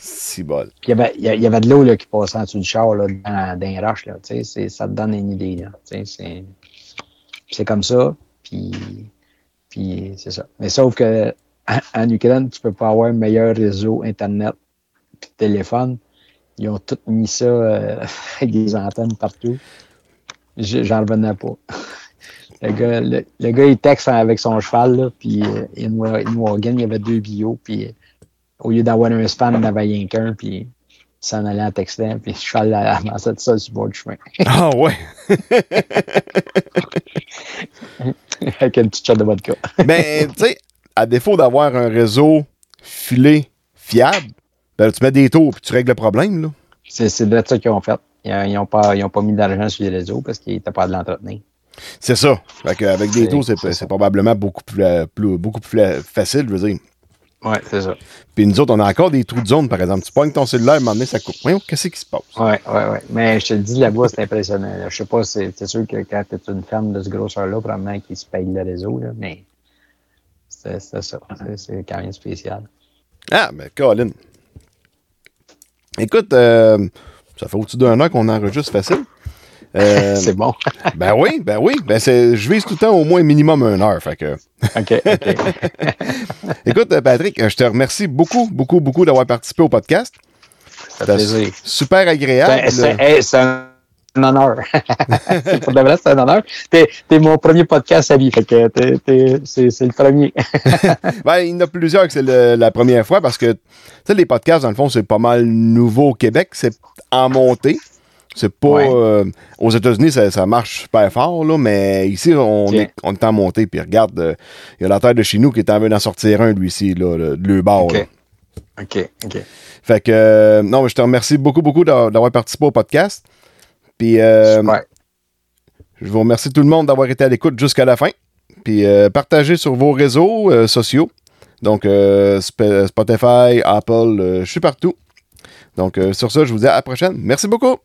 Si bol. Puis il y avait, il y avait de l'eau là, qui passait en dessous du char là, dans, dans les roches. Là, tu sais, c'est- ça te donne une idée. C'est comme ça. Puis, puis c'est ça. Mais sauf que en, en Ukraine, tu peux pas avoir un meilleur réseau Internet puis téléphone. Ils ont tout mis ça euh, avec des antennes partout. Je- J'en revenais pas. Le gars, le, le gars, il texte avec son cheval, là, puis euh, in Wagon, il y avait deux billots, puis euh, au lieu d'avoir un span, il en avait rien qu'un, puis il s'en allait en textant, puis le cheval avançait tout seul sur le bord du chemin. Ah ouais. avec une petite shot de vodka. Ben, tu sais, à défaut d'avoir un réseau filé fiable, ben, tu mets des taux puis tu règles le problème, là. C'est, c'est de ça qu'ils ont fait. Ils n'ont pas, ils ont pas mis d'argent sur les réseaux parce qu'ils n'étaient pas de l'entretenir. C'est ça. Fait avec des taux, c'est, c'est probablement beaucoup plus, euh, plus- beaucoup plus euh, facile, je veux dire. Ouais, c'est ça. Puis nous autres, on a encore des trous de zone, par exemple. Tu pognes ton cellulaire, à un moment donné, ça coupe. Voyons, qu'est-ce qui se passe? Ouais, ouais, ouais. Mais je te dis, là-bas, c'est impressionnant. là. Je sais pas, c'est, c'est sûr que quand tu es une ferme de ce grosseur-là, probablement qu'ils se payent le réseau, là, mais c'est, c'est ça. C'est, c'est quand même spécial. Ah, ben, Colin. Écoute, euh, ça fait au-dessus d'un an qu'on enregistre facile. Euh, c'est bon. ben oui, ben oui. Ben c'est, je vise tout le temps au moins minimum une heure. Fait que. OK. Écoute, euh, Patrick, je te remercie beaucoup, beaucoup, beaucoup d'avoir participé au podcast. Ça fait plaisir. Super agréable. C'est, c'est- un honneur. c'est pour de vrai, c'est un honneur. T'es, t'es mon premier podcast à vie, fait que t'es, t'es- c'est, c'est le premier. Ben, il y en a plusieurs que c'est la première fois parce que, les podcasts, dans le fond, c'est pas mal nouveau au Québec. C'est en montée. C'est pas. Ouais. euh, aux États-Unis, ça, ça marche super fort, là, mais ici, on, est, on est en montée. Puis regarde, euh, il y a la terre de chez nous qui est en train d'en sortir un, lui, ici, là, le, le bord. OK. là. OK, OK. Fait que, euh, non, mais je te remercie beaucoup, beaucoup d'a- d'avoir participé au podcast. Puis, euh, je vous remercie tout le monde d'avoir été à l'écoute jusqu'à la fin. Puis, partagez sur vos réseaux sociaux. Donc, Sp- Spotify, Apple, je suis partout. Donc, sur ça, je vous dis à la prochaine. Merci beaucoup.